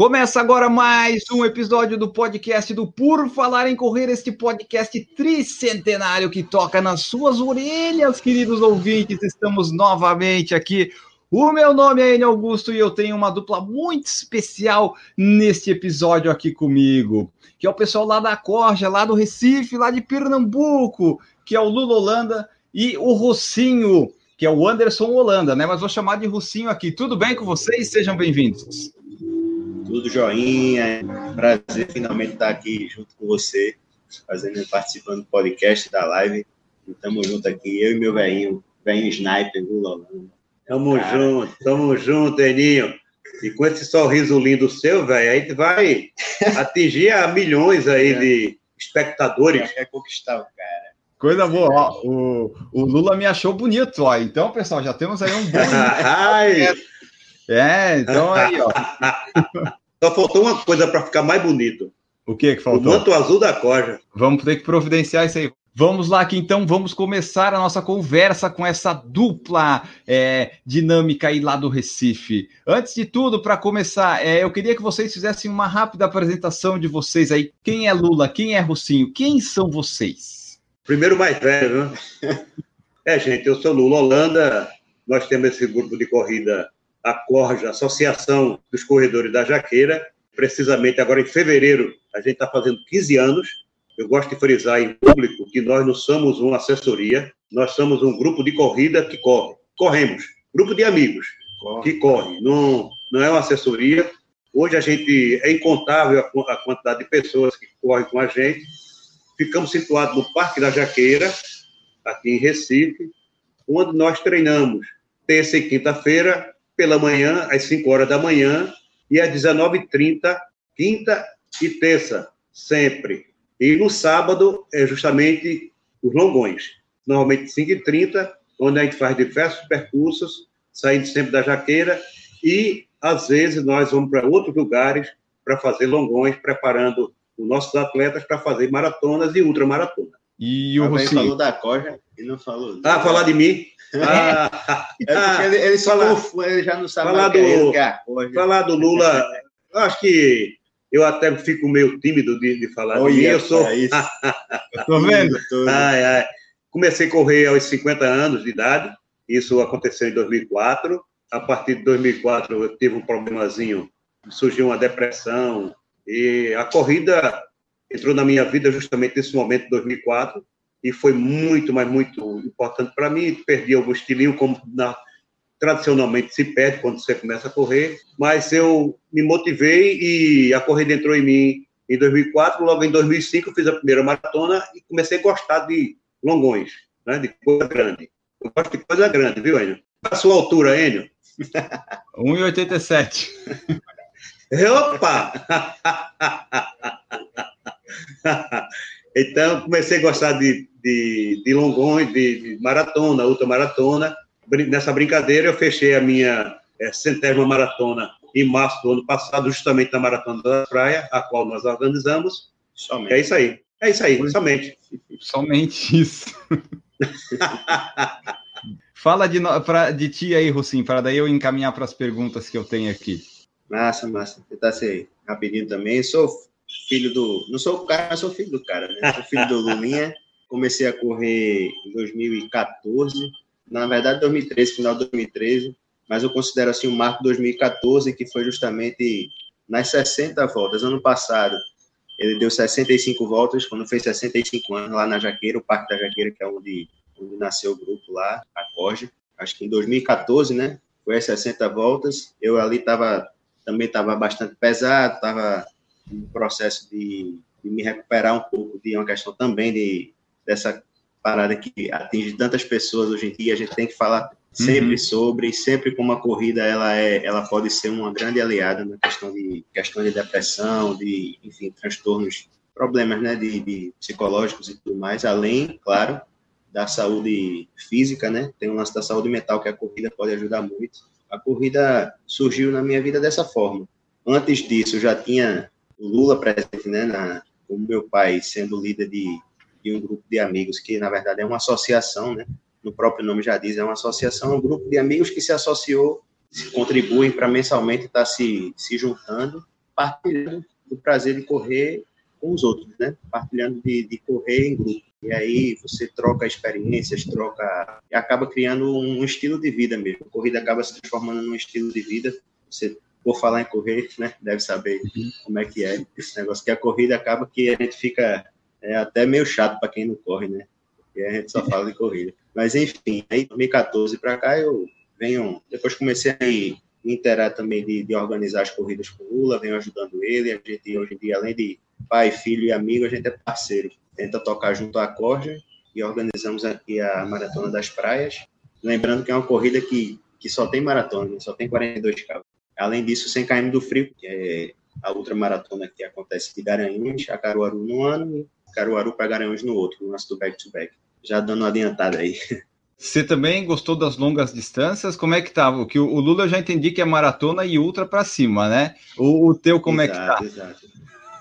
Começa agora mais um episódio do podcast do Por Falar em Correr, este podcast tricentenário que toca nas suas orelhas, queridos ouvintes. Estamos novamente aqui. O meu nome é Enio Augusto e eu tenho uma dupla muito especial neste episódio aqui comigo, que é o pessoal lá da Corja, lá do Recife, lá de Pernambuco, que é o Lula Holanda e o Rocinho, que é o Anderson Holanda, né? Mas vou chamar de Rocinho aqui. Tudo bem com vocês? Sejam bem-vindos. Tudo joinha, prazer finalmente estar aqui junto com você, fazendo, participando do podcast, da live. Estamos junto aqui, eu e meu velhinho, velhinho sniper, Lula. Tamo Cara. junto, tamo junto, Eninho. E com esse sorriso lindo seu, velho, a gente vai atingir a milhões aí é. de espectadores. É conquistar o cara. Coisa boa, ó, o, o Lula me achou bonito, ó. Então, pessoal, já temos aí um bom. é, então aí, ó. Só faltou uma coisa para ficar mais bonito. O que que faltou? O manto azul da corja. Vamos ter que providenciar isso aí. Vamos lá que então vamos começar a nossa conversa com essa dupla é, dinâmica aí lá do Recife. Antes de tudo, para começar, é, eu queria que vocês fizessem uma rápida apresentação de vocês aí. Quem é Lula? Quem é Rocinho? Quem são vocês? Primeiro mais velho, né? É, gente, eu sou Lula Holanda. Nós temos esse grupo de corrida a Corja, Associação dos Corredores da Jaqueira. Precisamente agora em fevereiro, a gente está fazendo 15 anos. Eu gosto de frisar em público que nós não somos uma assessoria, nós somos um grupo de corrida que corre. Corremos, grupo de amigos corre. que corre. Não, não é uma assessoria. Hoje a gente é incontável a, a quantidade de pessoas que correm com a gente. Ficamos situados no Parque da Jaqueira, aqui em Recife, onde nós treinamos terça e quinta-feira pela manhã, às 5 horas da manhã, e às 19h30, quinta e terça, sempre. E no sábado, é justamente os longões. Normalmente 5h30, onde a gente faz diversos percursos, saindo sempre da jaqueira, e às vezes nós vamos para outros lugares para fazer longões, preparando os nossos atletas para fazer maratonas e ultramaratonas. E o Rocinho? falou da corja e não falou. Ah, falar de mim? Ah, é ele, ele só falar, ele já não sabe falar do, é, é Falar do Lula, eu acho que eu até fico meio tímido de, de falar oh, de mim. Eu sou. É Tô vendo? Ai, ai. Comecei a correr aos 50 anos de idade. Isso aconteceu em 2004. A partir de 2004 eu tive um problemazinho, surgiu uma depressão e a corrida entrou na minha vida justamente nesse momento, 2004 e foi muito, mas muito importante para mim. Perdi algum estilinho, como na, tradicionalmente se perde quando você começa a correr, mas eu me motivei e a corrida entrou em mim em 2004. Logo em 2005, eu fiz a primeira maratona e comecei a gostar de longões, né, de coisa grande. Eu gosto de coisa grande, viu, Enio? A sua altura, Enio? 1,87. Opa! Então, comecei a gostar de, de, de longões, de, de maratona, ultramaratona. Nessa brincadeira, eu fechei a minha é, centésima maratona em março do ano passado, justamente na Maratona da Praia, a qual nós organizamos. Somente. É isso aí. É isso aí, somente. Somente isso. Fala de, pra, de ti aí, Rocinho, para daí eu encaminhar para as perguntas que eu tenho aqui. Massa, massa. Tentar ser rapidinho também. Sou filho do. Não sou o cara, sou filho do cara, né? Sou filho do Lulinha. Comecei a correr em 2014, na verdade 2013, final de 2013, mas eu considero assim o marco 2014, que foi justamente nas 60 voltas. Ano passado, ele deu 65 voltas, quando fez 65 anos, lá na Jaqueira, o Parque da Jaqueira, que é onde, onde nasceu o grupo lá, a. Acho que em 2014, né? Foi as 60 voltas. Eu ali estava também estava bastante pesado, estava um processo de, de, me recuperar um pouco de uma questão também de dessa parada que atinge tantas pessoas hoje em dia, a gente tem que falar sempre uhum. sobre, sempre como a corrida ela é, ela pode ser uma grande aliada na questão de questão de depressão, de enfim transtornos, problemas, né, de, de psicológicos e tudo mais, além, claro, da saúde física, né? Tem um lance da saúde mental que a corrida pode ajudar muito. A corrida surgiu na minha vida dessa forma. Antes disso, eu já tinha o Lula presente, né? Na, como meu pai sendo líder de, de um grupo de amigos que na verdade é uma associação, né? No próprio nome já diz, é uma associação, um grupo de amigos que se associou, se contribuem para mensalmente estar tá se, se juntando, partilhando do prazer de correr com os outros, né? Partilhando de, de correr em grupo. E aí você troca experiências, troca. acaba criando um estilo de vida mesmo. A corrida acaba se transformando num estilo de vida. Você, por falar em correr, né? Deve saber uhum. como é que é esse negócio. Que a corrida acaba que a gente fica é, até meio chato para quem não corre, né? Porque a gente só fala de corrida. Mas enfim, aí 2014 para cá eu venho. Depois comecei a me interar também de, de organizar as corridas com o Lula, venho ajudando ele. A gente hoje em dia, além de pai, filho e amigo, a gente é parceiro. Tenta tocar junto à corda e organizamos aqui a Maratona das Praias. Lembrando que é uma corrida que, que só tem maratona, só tem 42 km. Além disso, sem km do frio, que é a ultramaratona que acontece de Garanhuns a Caruaru no ano e Caruaru para Garanhuns no outro, no nosso do back-to-back. Já dando uma adiantada aí. Você também gostou das longas distâncias? Como é que tá? Que o Lula eu já entendi que é maratona e ultra para cima, né? O, o teu como exato, é que tá? Exato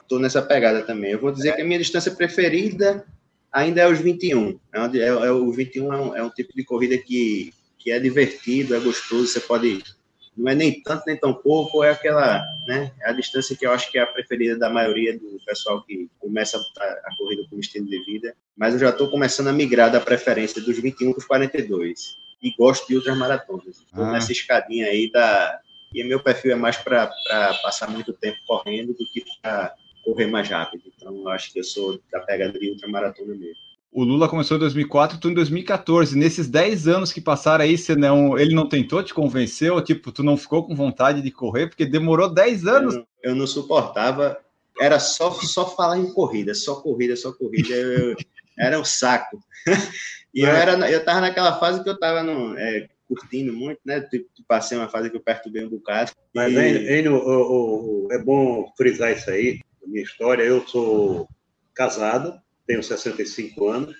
estou nessa pegada também. Eu vou dizer é. que a minha distância preferida ainda é os 21. É, é, é o 21 é um, é um tipo de corrida que, que é divertido, é gostoso, você pode. Não é nem tanto nem tão pouco, é aquela, né? É a distância que eu acho que é a preferida da maioria do pessoal que começa a, a corrida como estilo de vida. Mas eu já estou começando a migrar da preferência dos 21 para os 42. E gosto de outras maratonas. Estou ah. nessa escadinha aí da. E meu perfil é mais para passar muito tempo correndo do que para correr mais rápido. Então, eu acho que eu sou da pegada de ultramaratona mesmo. O Lula começou em 2004, tu em 2014. Nesses 10 anos que passaram aí, você não, ele não tentou te convencer? Ou tipo, tu não ficou com vontade de correr? Porque demorou 10 anos. Eu, eu não suportava. Era só, só falar em corrida, só corrida, só corrida. Eu, era um saco. e eu, era, eu tava naquela fase que eu tava no, é, curtindo muito, né? Passei uma fase que eu perturbei um bocado. Mas, e... Enio, é bom frisar isso aí minha história, eu sou casado, tenho 65 anos,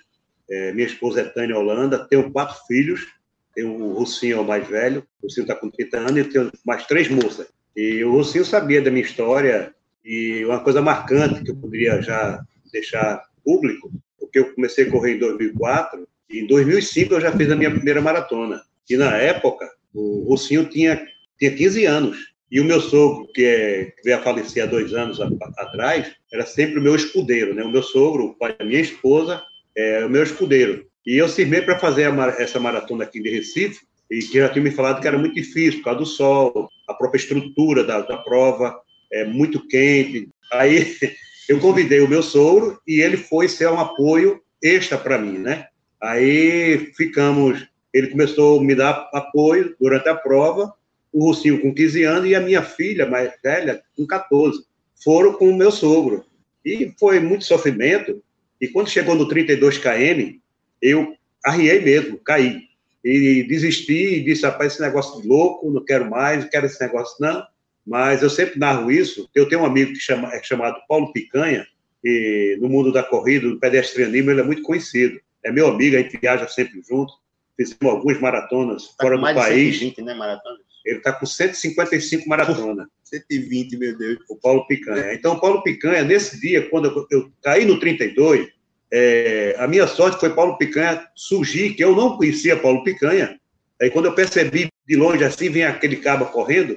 é, minha esposa é Tânia Holanda, tenho quatro filhos, tenho o Russinho, o mais velho, o Russinho está com 30 anos, e tenho mais três moças. E o Russinho sabia da minha história, e uma coisa marcante que eu poderia já deixar público, porque eu comecei a correr em 2004, e em 2005 eu já fiz a minha primeira maratona. E na época, o Russinho tinha, tinha 15 anos. E o meu sogro, que, é, que veio a falecer há dois anos a, a, atrás, era sempre o meu escudeiro, né? O meu sogro, o pai da minha esposa, é o meu escudeiro. E eu firmei para fazer a, essa maratona aqui de Recife, e que já tinha me falado que era muito difícil, por causa do sol, a própria estrutura da, da prova, é muito quente. Aí eu convidei o meu sogro e ele foi ser um apoio extra para mim, né? Aí ficamos, ele começou a me dar apoio durante a prova, o Russinho com 15 anos e a minha filha mais velha com 14. Foram com o meu sogro. E foi muito sofrimento. E quando chegou no 32 km, eu arriei mesmo, caí. E desisti e disse, rapaz, esse negócio louco, não quero mais, não quero esse negócio não. Mas eu sempre narro isso. Eu tenho um amigo que chama, é chamado Paulo Picanha, e no mundo da corrida, do pedestrianismo, ele é muito conhecido. É meu amigo, a gente viaja sempre junto. Fizemos algumas maratonas tá fora do país. 120, né, maratonas? Ele está com 155 maratonas. 120, meu Deus. O Paulo Picanha. Então, o Paulo Picanha, nesse dia, quando eu, eu caí no 32, é, a minha sorte foi Paulo Picanha surgir, que eu não conhecia Paulo Picanha. Aí, quando eu percebi de longe assim, vem aquele cabo correndo,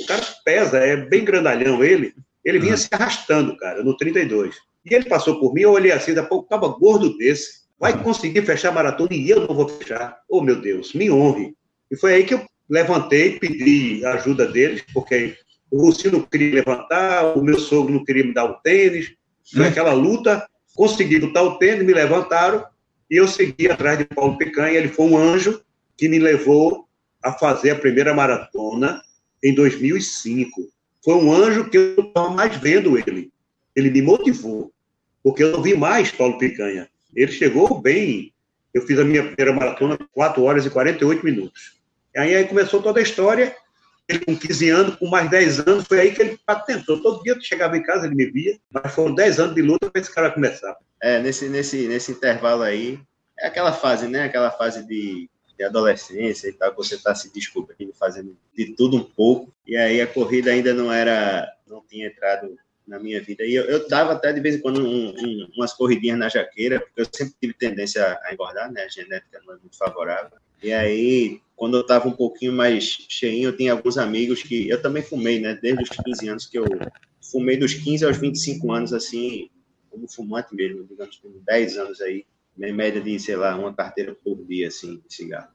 o cara pesa, é bem grandalhão ele. Ele vinha uhum. se arrastando, cara, no 32. E ele passou por mim, eu olhei assim, da pouco, cabo gordo desse, vai conseguir fechar a maratona e eu não vou fechar. Oh, meu Deus, me honre. E foi aí que eu levantei, pedi ajuda deles, porque o Russinho não queria levantar, o meu sogro não queria me dar o tênis. Naquela luta, consegui botar o tênis, me levantaram e eu segui atrás de Paulo Picanha. Ele foi um anjo que me levou a fazer a primeira maratona em 2005. Foi um anjo que eu não estava mais vendo ele. Ele me motivou, porque eu não vi mais Paulo Picanha. Ele chegou bem. Eu fiz a minha primeira maratona 4 horas e 48 minutos. Aí, aí começou toda a história. Ele com 15 anos, com mais 10 anos, foi aí que ele patentou. Todo dia que chegava em casa, ele me via, mas foram 10 anos de luta para esse cara começar. É, nesse, nesse, nesse intervalo aí, é aquela fase, né? Aquela fase de, de adolescência e tal, que você está se descobrindo, fazendo de tudo um pouco. E aí a corrida ainda não era, não tinha entrado na minha vida. E eu, eu dava até de vez em quando um, um, umas corridinhas na jaqueira, porque eu sempre tive tendência a engordar, né? A genética não é muito favorável. E aí, quando eu estava um pouquinho mais cheinho, eu tinha alguns amigos que eu também fumei, né? Desde os 15 anos que eu fumei dos 15 aos 25 anos, assim, como fumante mesmo, digamos, com 10 anos aí, em média de, sei lá, uma carteira por dia, assim, de cigarro.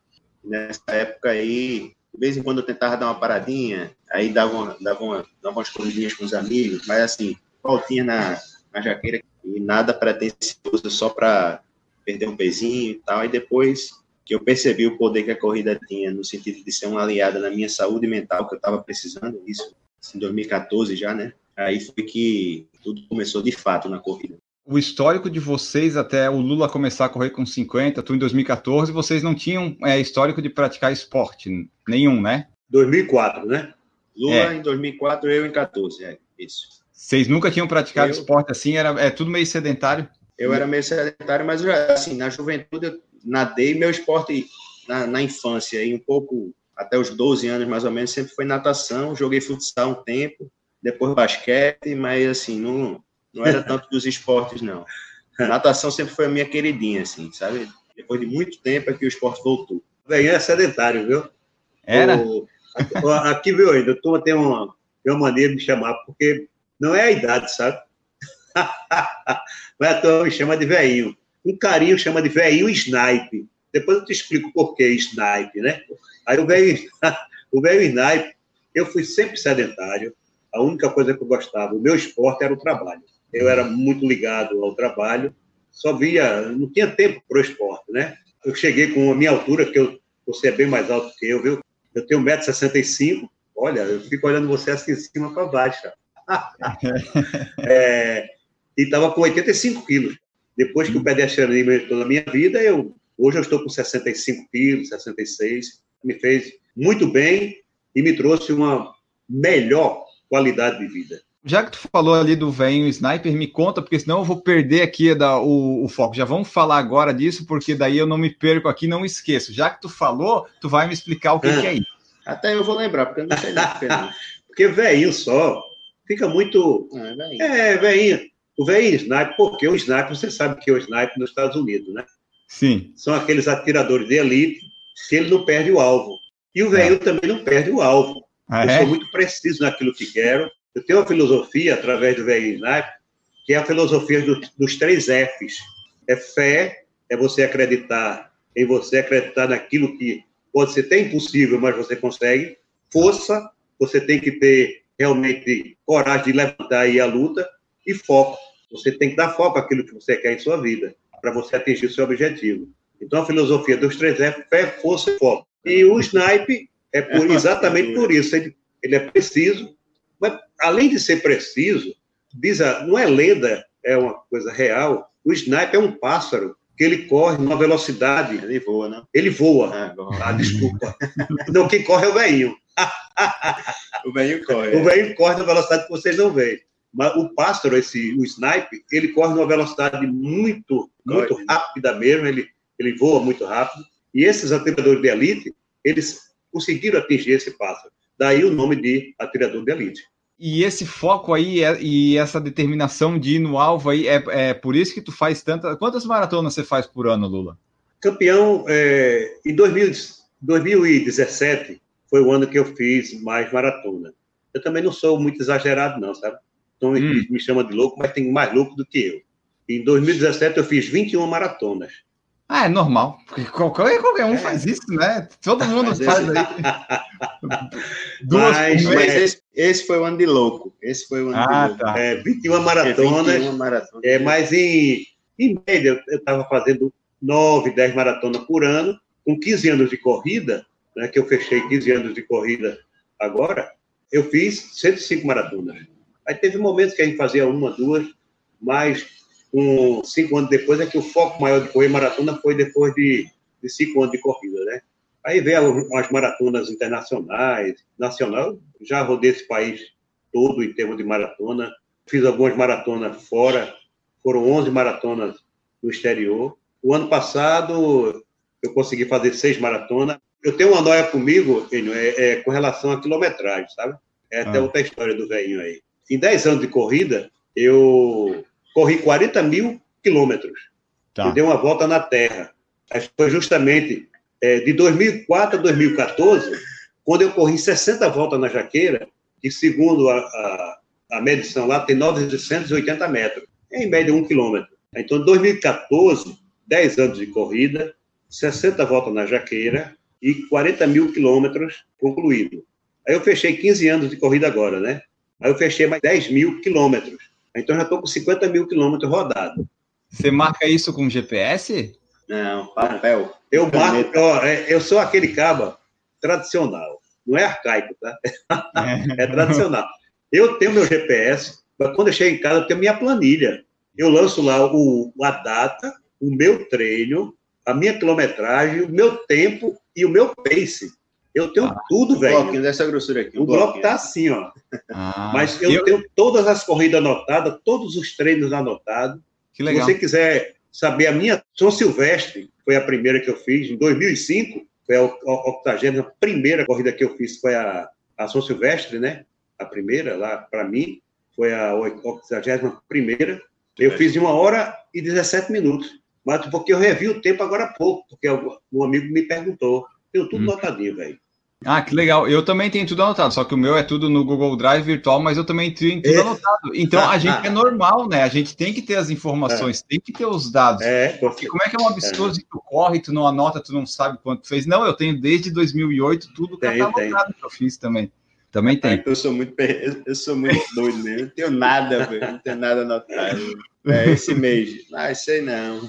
Nessa época aí, de vez em quando eu tentava dar uma paradinha, aí dava, uma, dava, uma, dava umas corridinhas com os amigos, mas assim, voltinha na, na jaqueira e nada pretensioso, só para perder um pezinho e tal. E depois que eu percebi o poder que a corrida tinha, no sentido de ser uma aliada na minha saúde mental, que eu estava precisando, isso em 2014 já, né? Aí foi que tudo começou de fato na corrida o histórico de vocês até o Lula começar a correr com 50, tu em 2014, vocês não tinham é, histórico de praticar esporte nenhum, né? 2004, né? Lula é. em 2004, eu em 14, é isso. Vocês nunca tinham praticado eu... esporte assim? Era é tudo meio sedentário? Eu era meio sedentário, mas já, assim, na juventude eu nadei meu esporte na, na infância e um pouco até os 12 anos mais ou menos sempre foi natação, joguei futsal um tempo, depois basquete, mas assim, não não era tanto dos esportes, não. A natação sempre foi a minha queridinha, assim, sabe? Depois de muito tempo é que o esporte voltou. Bem, é sedentário, viu? Era? O, aqui, viu, ainda, tu tem uma, tem uma maneira de me chamar, porque não é a idade, sabe? Mas a tua me chama de velhinho. Um carinho chama de velhinho snipe. Depois eu te explico por que snipe, né? Aí o velho, o velho snipe, eu fui sempre sedentário. A única coisa que eu gostava, o meu esporte era o trabalho eu era muito ligado ao trabalho, só via, não tinha tempo para o esporte, né? Eu cheguei com a minha altura, que eu, você é bem mais alto que eu, viu? Eu tenho 1,65m, olha, eu fico olhando você assim, de cima para baixo. é, e estava com 85 quilos. Depois que o pedestrianismo entrou na minha vida, eu, hoje eu estou com 65 quilos, 66. Me fez muito bem e me trouxe uma melhor qualidade de vida. Já que tu falou ali do venho sniper, me conta, porque senão eu vou perder aqui da, o, o, foco. Já vamos falar agora disso, porque daí eu não me perco aqui, não esqueço. Já que tu falou, tu vai me explicar o que é, que é isso. Até eu vou lembrar, porque eu não sei nem Porque velhinho só fica muito. Ah, é, velhinho. O velhinho sniper, porque o sniper, você sabe que é o sniper nos Estados Unidos, né? Sim. São aqueles atiradores de elite que ele não perde o alvo. E o é. também não perde o alvo. Ah, eu é? sou muito preciso naquilo que quero eu tenho uma filosofia, através do VI Sniper, que é a filosofia do, dos três Fs. É fé, é você acreditar em você, acreditar naquilo que pode ser até impossível, mas você consegue. Força, você tem que ter realmente coragem de levantar aí a luta. E foco, você tem que dar foco àquilo que você quer em sua vida, para você atingir o seu objetivo. Então, a filosofia dos três F, fé, força e foco. E o snipe é por, exatamente por isso. Ele, ele é preciso, mas, além de ser preciso, diz a, não é lenda, é uma coisa real. O sniper é um pássaro que ele corre numa velocidade. Ele voa, né? Ele voa. Ah, ah desculpa. não, quem corre é o velhinho. o velhinho corre. O velhinho corre na velocidade que vocês não veem. Mas o pássaro, esse, o sniper, ele corre numa velocidade muito, muito corre. rápida mesmo. Ele, ele voa muito rápido. E esses atiradores de elite, eles conseguiram atingir esse pássaro. Daí o nome de atirador de elite. E esse foco aí é, e essa determinação de ir no alvo aí, é, é por isso que tu faz tantas. Quantas maratonas você faz por ano, Lula? Campeão, é, em 2000, 2017 foi o ano que eu fiz mais maratona. Eu também não sou muito exagerado, não, sabe? Então hum. me chama de louco, mas tem mais louco do que eu. Em 2017 eu fiz 21 maratonas. Ah, é normal. Porque qualquer, qualquer um é. faz isso, né? Todo mundo mas faz esse... aí. Duas mas, mas esse, esse, foi o ano de louco. Esse foi o ano ah, de louco. Tá. É, 21 maratonas. É, 21 maratonas. É, mas em, em média, eu estava fazendo 9, 10 maratonas por ano. Com 15 anos de corrida, né, que eu fechei 15 anos de corrida agora, eu fiz 105 maratonas. Aí teve momentos que a gente fazia uma, duas, mas um, cinco anos depois, é que o foco maior de correr maratona foi depois de, de cinco anos de corrida, né? Aí veio as maratonas internacionais, nacional, já rodei esse país todo em termos de maratona, fiz algumas maratonas fora, foram 11 maratonas no exterior, O ano passado eu consegui fazer seis maratonas. Eu tenho uma noia comigo, Enio, é, é, com relação à quilometragem, sabe? É até ah. outra história do velhinho aí. Em 10 anos de corrida, eu corri 40 mil quilômetros. Tá. E dei uma volta na Terra. Foi justamente é, de 2004 a 2014, quando eu corri 60 voltas na Jaqueira, que segundo a, a, a medição lá tem 980 metros, em média um quilômetro. Então, em 2014, 10 anos de corrida, 60 voltas na Jaqueira e 40 mil quilômetros concluído. Aí eu fechei 15 anos de corrida agora, né? Aí eu fechei mais 10 mil quilômetros. Então já estou com 50 mil quilômetros rodados. Você marca isso com GPS? Não, papel. Eu marco, ó, é, eu sou aquele caba tradicional. Não é arcaico, tá? É, é tradicional. Eu tenho meu GPS, mas quando eu chego em casa, eu tenho minha planilha. Eu lanço lá o, a data, o meu treino, a minha quilometragem, o meu tempo e o meu pace. Eu tenho ah, tudo, um velho. Um bloquinho dessa grossura aqui. Um o bloco tá assim, ó. Ah, Mas eu, eu, tenho todas as corridas anotadas, todos os treinos anotados. Que legal. Se você quiser saber a minha São Silvestre, foi a primeira que eu fiz, em 2005, foi a 81 primeira corrida que eu fiz, foi a, a São Silvestre, né? A primeira lá, para mim, foi a 81 primeira. Eu fiz em uma hora e 17 minutos. Mas porque eu revi o tempo agora há pouco, porque um amigo me perguntou. Tenho tudo hum. notadinho, velho. Ah, que legal. Eu também tenho tudo anotado, só que o meu é tudo no Google Drive virtual, mas eu também tenho tudo é. anotado. Então a gente é normal, né? A gente tem que ter as informações, é. tem que ter os dados. É, porque como é que é um absurdo é. tu corre, tu não anota, tu não sabe quanto fez? Não, eu tenho desde 2008 tudo que tá anotado que eu fiz também. Também tem. Eu sou muito, eu sou muito doido mesmo. Não tenho nada, velho. Não tenho nada anotado. É esse mês. Ah, sei não.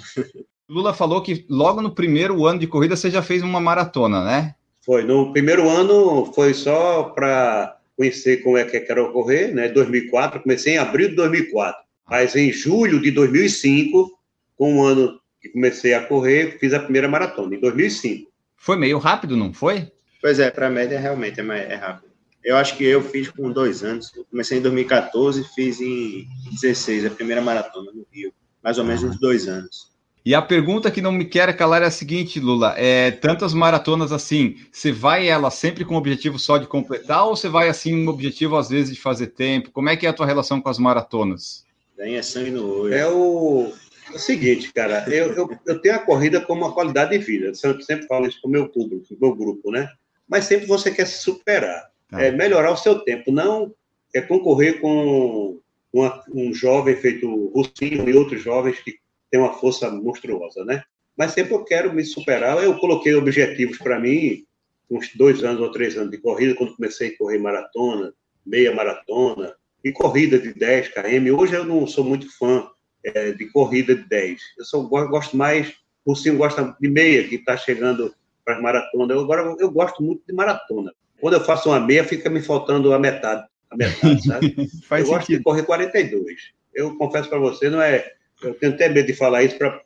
Lula falou que logo no primeiro ano de corrida você já fez uma maratona, né? Foi. No primeiro ano foi só para conhecer como é que era ocorrer, né? 2004, comecei em abril de 2004. Mas em julho de 2005, com um ano que comecei a correr, fiz a primeira maratona, em 2005. Foi meio rápido, não foi? Pois é, para a média realmente é, mais, é rápido. Eu acho que eu fiz com dois anos. Eu comecei em 2014, fiz em 16, a primeira maratona no Rio. Mais ou menos uns dois anos. E a pergunta que não me quer calar é a seguinte, Lula: é, tantas maratonas assim, você vai ela sempre com o objetivo só de completar ou você vai assim um objetivo às vezes de fazer tempo? Como é que é a tua relação com as maratonas? Vem é sangue no olho. É o, é o seguinte, cara, eu, eu, eu, tenho a corrida como uma qualidade de vida. Eu sempre, sempre falo isso com o meu público, com o meu grupo, né? Mas sempre você quer se superar, tá. é melhorar o seu tempo, não é concorrer com uma, um jovem feito Russinho e outros jovens que tem uma força monstruosa, né? Mas sempre eu quero me superar. Eu coloquei objetivos para mim, uns dois anos ou três anos de corrida, quando comecei a correr maratona, meia maratona, e corrida de 10 km. Hoje eu não sou muito fã é, de corrida de 10. Eu só gosto mais, o Sim gosta de meia, que está chegando para as maratonas. Eu, agora eu gosto muito de maratona. Quando eu faço uma meia, fica me faltando a metade. A metade, sabe? eu gosto de correr 42. Eu confesso para você, não é eu tenho até medo de falar isso para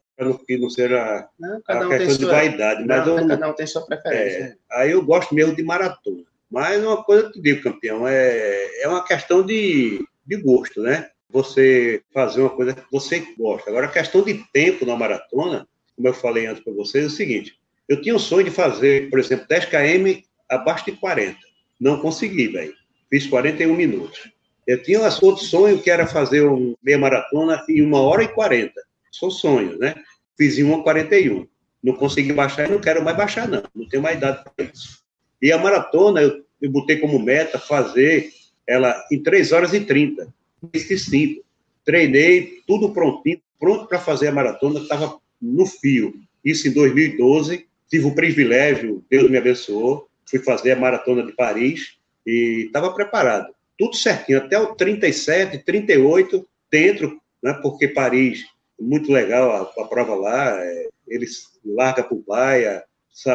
que não seja não, a questão de vaidade. Mas não, eu, cada um tem sua preferência. É, aí eu gosto mesmo de maratona. Mas uma coisa eu te digo, campeão, é, é uma questão de, de gosto, né? Você fazer uma coisa que você gosta. Agora, a questão de tempo na maratona, como eu falei antes para vocês, é o seguinte: eu tinha o sonho de fazer, por exemplo, 10 km abaixo de 40. Não consegui, velho. Fiz 41 minutos. Eu tinha outro sonho que era fazer uma meia maratona em uma hora e quarenta. São sonhos, né? Fiz em uma quarenta e um. Não consegui baixar e não quero mais baixar, não. Não tenho mais idade para isso. E a maratona, eu, eu botei como meta fazer ela em 3 horas e 30. Fiz cinco. Treinei, tudo prontinho, pronto para fazer a maratona, estava no fio. Isso em 2012. Tive o privilégio, Deus me abençoou, fui fazer a maratona de Paris e estava preparado tudo certinho, até o 37, 38, dentro, né, porque Paris, muito legal a, a prova lá, é, eles largam para o Baia,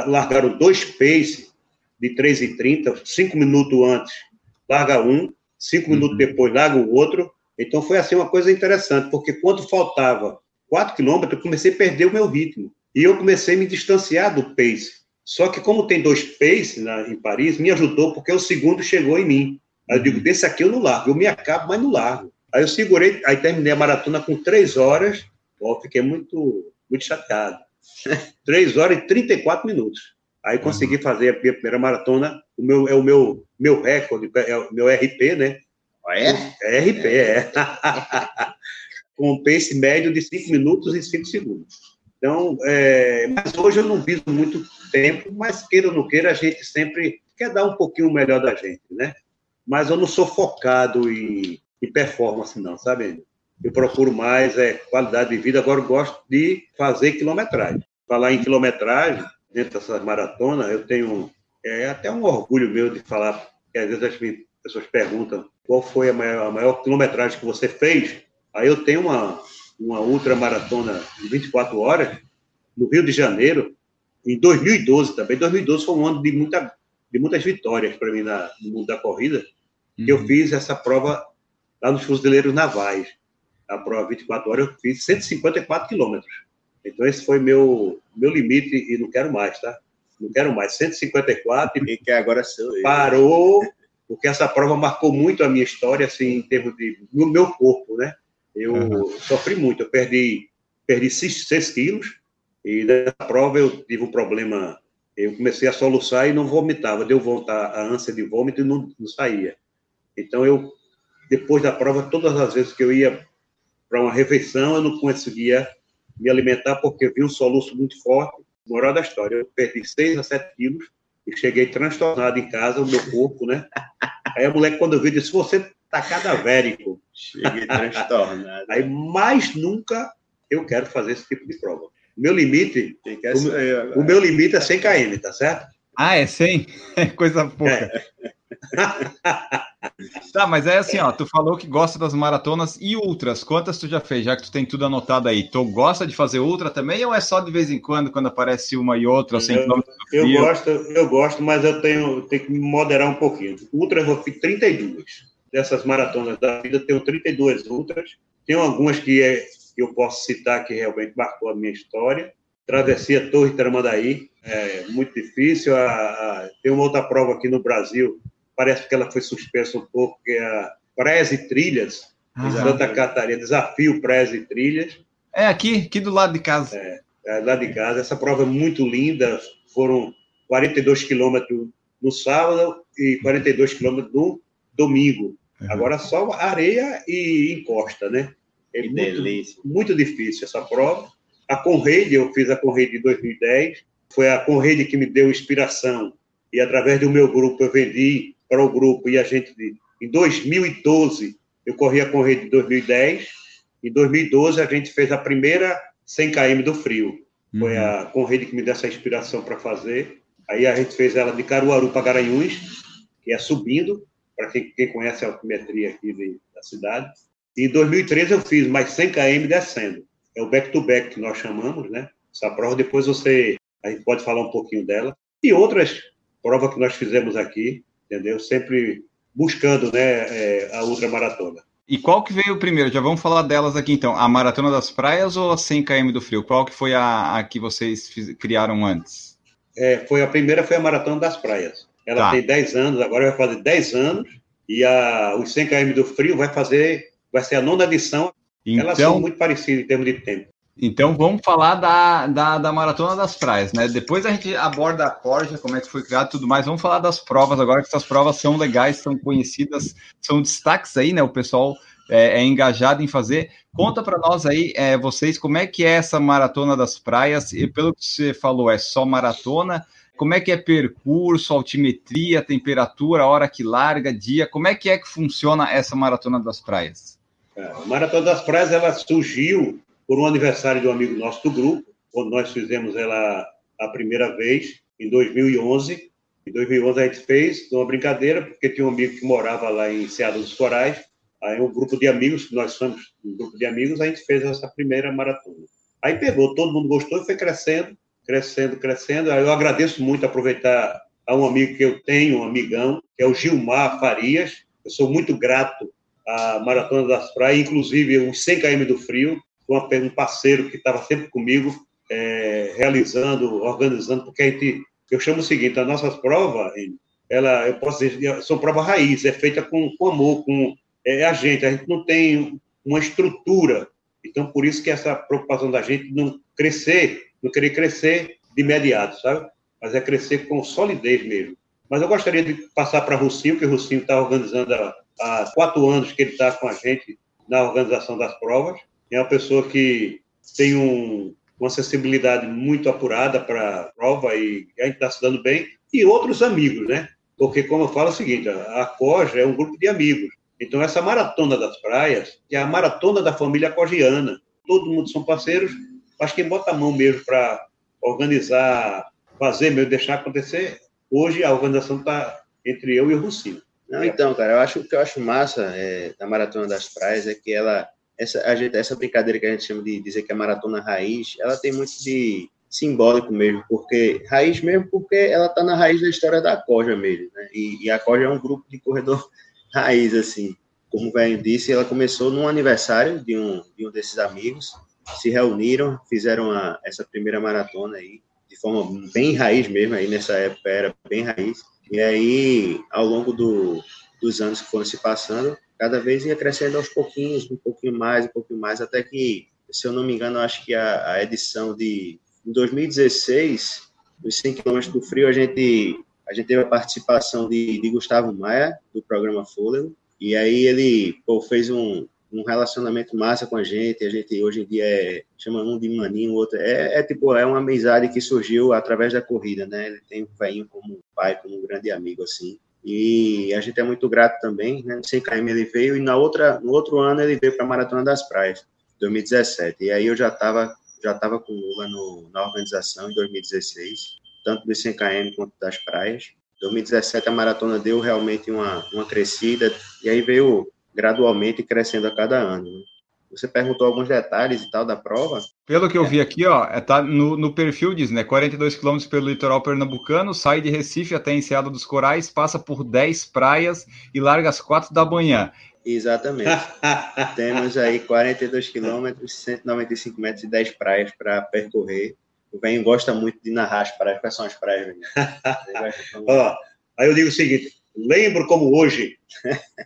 largaram dois pace de 3 e 30, cinco minutos antes, larga um, cinco uhum. minutos depois larga o outro, então foi assim uma coisa interessante, porque quando faltava 4 quilômetros, eu comecei a perder o meu ritmo, e eu comecei a me distanciar do pace, só que como tem dois pace na, em Paris, me ajudou, porque o segundo chegou em mim, Aí eu digo, desse aqui eu não largo, eu me acabo, mas não largo. Aí eu segurei, aí terminei a maratona com três horas, ó, fiquei muito muito chateado. 3 horas e 34 minutos. Aí consegui uhum. fazer a minha primeira maratona, o meu, é o meu, meu recorde, é o meu RP, né? É? É RP, é. Com um pace médio de 5 minutos e 5 segundos. Então, é, mas hoje eu não viso muito tempo, mas queira ou não queira, a gente sempre quer dar um pouquinho melhor da gente, né? Mas eu não sou focado em, em performance, não, sabe? Eu procuro mais é, qualidade de vida, agora eu gosto de fazer quilometragem. Falar em quilometragem, dentro dessa maratona, eu tenho é, até um orgulho meu de falar, porque às vezes as pessoas perguntam qual foi a maior, a maior quilometragem que você fez. Aí eu tenho uma, uma ultramaratona de 24 horas, no Rio de Janeiro, em 2012 também. 2012 foi um ano de, muita, de muitas vitórias para mim na, no mundo da corrida, uhum. que eu fiz essa prova lá nos Fuzileiros Navais. A prova 24 horas eu fiz 154 quilômetros. Então esse foi meu meu limite e não quero mais, tá? Não quero mais. 154 e que agora sou eu. Parou, porque essa prova marcou muito a minha história, assim, em termos de no meu corpo, né? Eu uhum. sofri muito, eu perdi perdi 6 quilos e nessa prova eu tive um problema. Eu comecei a soluçar e não vomitava, deu voltar a ânsia de vômito e não, não saía. Então eu depois da prova, todas as vezes que eu ia para uma refeição, eu não conseguia me alimentar porque vi um soluço muito forte. Moral da história, eu perdi 6 a 7 quilos e cheguei transtornado em casa, o meu corpo, né? Aí a mulher, quando eu vi, disse: Você tá cadavérico. Cheguei transtornado. Aí, mais nunca eu quero fazer esse tipo de prova. Meu limite, o, o, meu limite é 100 km, tá certo? Ah, é 100? É coisa pouca. É. tá, mas é assim, ó, tu falou que gosta das maratonas e ultras. Quantas tu já fez, já que tu tem tudo anotado aí? Tu gosta de fazer ultra também ou é só de vez em quando, quando aparece uma e outra, assim, eu, eu gosto, eu gosto, mas eu tenho, tenho que me moderar um pouquinho. Ultra eu fiz 32. Dessas maratonas da vida, tenho 32 ultras. Tem algumas que, é, eu posso citar que realmente marcou a minha história. Travessia Torre Tramandaí, é muito difícil. A, a, tem uma outra prova aqui no Brasil, parece que ela foi suspensa um pouco, que é a Preze Trilhas, em Santa Catarina, Desafio Preze Trilhas. É aqui, aqui do lado de casa. É, é lado de casa. Essa prova é muito linda, foram 42 quilômetros no sábado e 42 quilômetros no domingo. Uhum. Agora só areia e encosta, né? É que muito, delícia. muito difícil essa prova. A Conrede, eu fiz a Conrede em 2010, foi a Conrede que me deu inspiração e através do meu grupo eu vendi para o grupo e a gente, em 2012, eu corri a corrida de 2010, em 2012 a gente fez a primeira 100 km do frio. Foi uhum. a corrida que me deu essa inspiração para fazer. Aí a gente fez ela de Caruaru para Garanhuns, que é subindo, para quem, quem, conhece a altimetria aqui de, da cidade. E em 2013 eu fiz mais 100 km descendo. É o back-to-back -back que nós chamamos, né? Essa prova, depois você, a gente pode falar um pouquinho dela. E outras provas que nós fizemos aqui, entendeu? Sempre buscando né, é, a ultramaratona. E qual que veio primeiro? Já vamos falar delas aqui então. A Maratona das Praias ou a 100 km do Frio? Qual que foi a, a que vocês fiz, criaram antes? É, foi a primeira foi a Maratona das Praias. Ela tá. tem 10 anos, agora vai fazer 10 anos. E a, os 100 km do Frio vai fazer, vai ser a nona edição. Então, Elas são muito parecidas em termos de tempo. Então vamos falar da, da, da, Maratona das Praias, né? Depois a gente aborda a corja, como é que foi criado e tudo mais. Vamos falar das provas agora, que essas provas são legais, são conhecidas, são destaques aí, né? O pessoal é, é engajado em fazer. Conta para nós aí, é, vocês, como é que é essa Maratona das Praias? E pelo que você falou, é só maratona? Como é que é percurso, altimetria, temperatura, hora que larga, dia? Como é que é que funciona essa Maratona das Praias? É, a Maratona das Praias, ela surgiu por um aniversário de um amigo nosso do grupo, quando nós fizemos ela a primeira vez, em 2011. Em 2011 a gente fez uma brincadeira, porque tinha um amigo que morava lá em Seada dos Corais, aí um grupo de amigos, nós somos um grupo de amigos, a gente fez essa primeira maratona. Aí pegou, todo mundo gostou e foi crescendo, crescendo, crescendo. Aí eu agradeço muito aproveitar a um amigo que eu tenho, um amigão, que é o Gilmar Farias. Eu sou muito grato à Maratona das Praias, inclusive os 100 km do frio, um parceiro que estava sempre comigo, é, realizando, organizando, porque a gente, eu chamo o seguinte, as nossas provas, ela, eu posso dizer, são provas raiz, é feita com, com amor, com é, a gente, a gente não tem uma estrutura Então, por isso que essa preocupação da gente não crescer, não querer crescer de imediato, sabe? Mas é crescer com solidez mesmo. Mas eu gostaria de passar para Russinho, que o Russinho está organizando há, há, quatro anos que ele está com a gente na organização das provas. É uma pessoa que tem um, uma sensibilidade muito apurada para a prova e a gente está se dando bem. E outros amigos, né? Porque, como eu falo, é o seguinte: a COJ é um grupo de amigos. Então, essa maratona das praias é a maratona da família cogiana. Todo mundo são parceiros, mas quem bota a mão mesmo para organizar, fazer mesmo, deixar acontecer, hoje a organização está entre eu e o Rucinho. Não, então, cara, eu acho que eu acho massa é, da Maratona das Praias é que ela, essa, essa brincadeira que a gente chama de dizer que é maratona raiz, ela tem muito de simbólico mesmo, porque raiz mesmo, porque ela está na raiz da história da Coja mesmo, né? E, e a Coja é um grupo de corredor raiz, assim. Como o velho disse, ela começou num aniversário de um, de um desses amigos, se reuniram, fizeram a, essa primeira maratona aí, de forma bem raiz mesmo, aí nessa época era bem raiz. E aí, ao longo do, dos anos que foram se passando, cada vez ia crescendo aos pouquinhos, um pouquinho mais, um pouquinho mais, até que, se eu não me engano, acho que a, a edição de em 2016, nos 100 km do frio, a gente a gente teve a participação de, de Gustavo Maia, do programa Fôlego, e aí ele pô, fez um, um relacionamento massa com a gente, a gente hoje em dia é, chama um de maninho, o outro é, é, tipo, é uma amizade que surgiu através da corrida, né, ele tem o velhinho como pai, como um grande amigo, assim, e a gente é muito grato também, né, 100 km ele veio, e na outra, no outro ano ele veio para a Maratona das Praias, 2017, e aí eu já estava já tava com o Lula no, na organização em 2016, tanto do 100 km quanto das praias. 2017 a maratona deu realmente uma, uma crescida e aí veio gradualmente crescendo a cada ano. Né? Você perguntou alguns detalhes e tal da prova. Pelo que eu vi aqui, ó, é, tá no, no perfil diz, né? 42 quilômetros pelo litoral pernambucano, sai de Recife até Enseada dos Corais, passa por 10 praias e larga às 4 da manhã. Exatamente. Temos aí 42 quilômetros, 195 metros e 10 praias para percorrer. O Venho gosta muito de narrar as praias. Quais são as praias, Ó, aí eu digo o seguinte: lembro como hoje,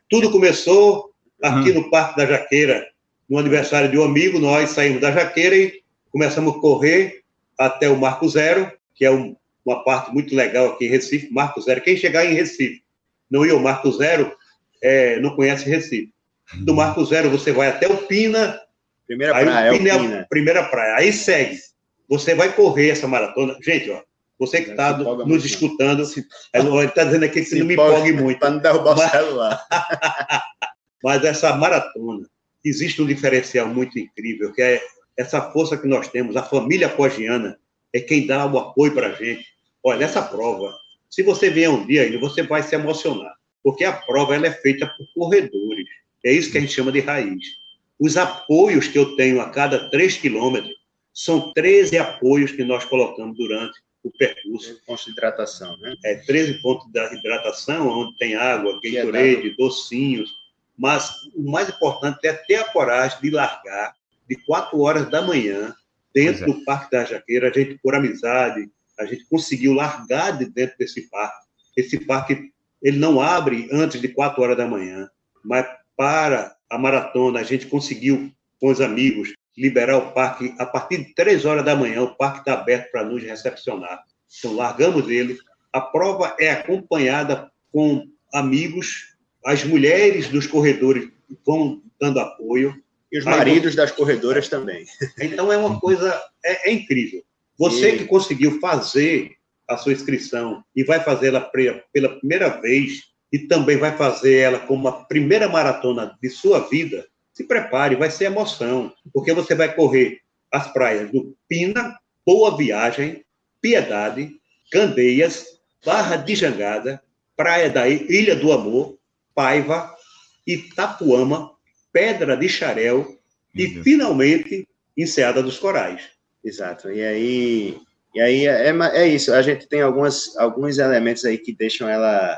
tudo começou aqui uhum. no Parque da Jaqueira, no aniversário de um amigo. Nós saímos da Jaqueira e começamos a correr até o Marco Zero, que é um, uma parte muito legal aqui em Recife. Marco Zero, quem chegar em Recife não ia ao Marco Zero, é, não conhece Recife. Do uhum. Marco Zero você vai até o Pina. Primeira praia, Pina é o Pina. Primeira praia. Aí segue você vai correr essa maratona. Gente, ó, você que está nos muito, escutando, ele está dizendo aqui que se não me empolgue muito. Para não derrubar mas, o celular. mas essa maratona, existe um diferencial muito incrível, que é essa força que nós temos, a família cogiana, é quem dá o apoio para a gente. Olha, nessa prova, se você vier um dia ainda, você vai se emocionar, porque a prova ela é feita por corredores. É isso que a gente chama de raiz. Os apoios que eu tenho a cada 3 quilômetros são 13 apoios que nós colocamos durante o percurso. Pontos de hidratação, né? É, 13 pontos de hidratação, onde tem água, Gatorade, é docinhos. Mas o mais importante é ter a coragem de largar de 4 horas da manhã dentro é. do Parque da Jaqueira. A gente, por amizade, a gente conseguiu largar de dentro desse parque. Esse parque, ele não abre antes de 4 horas da manhã, mas para a maratona a gente conseguiu, com os amigos, liberar o parque a partir de três horas da manhã. O parque está aberto para nos recepcionar. Então, largamos ele. A prova é acompanhada com amigos, as mulheres dos corredores vão dando apoio. E os maridos das corredoras também. Então, é uma coisa, é, é incrível. Você e... que conseguiu fazer a sua inscrição e vai fazê-la pela primeira vez e também vai fazer ela como a primeira maratona de sua vida, se prepare, vai ser emoção, porque você vai correr as praias do Pina, Boa Viagem, Piedade, Candeias, Barra de Jangada, Praia da Ilha do Amor, Paiva, Itapuama, Pedra de Xarel e, finalmente, Enseada dos Corais. Exato. E aí, e aí é, é, é isso. A gente tem algumas, alguns elementos aí que deixam ela,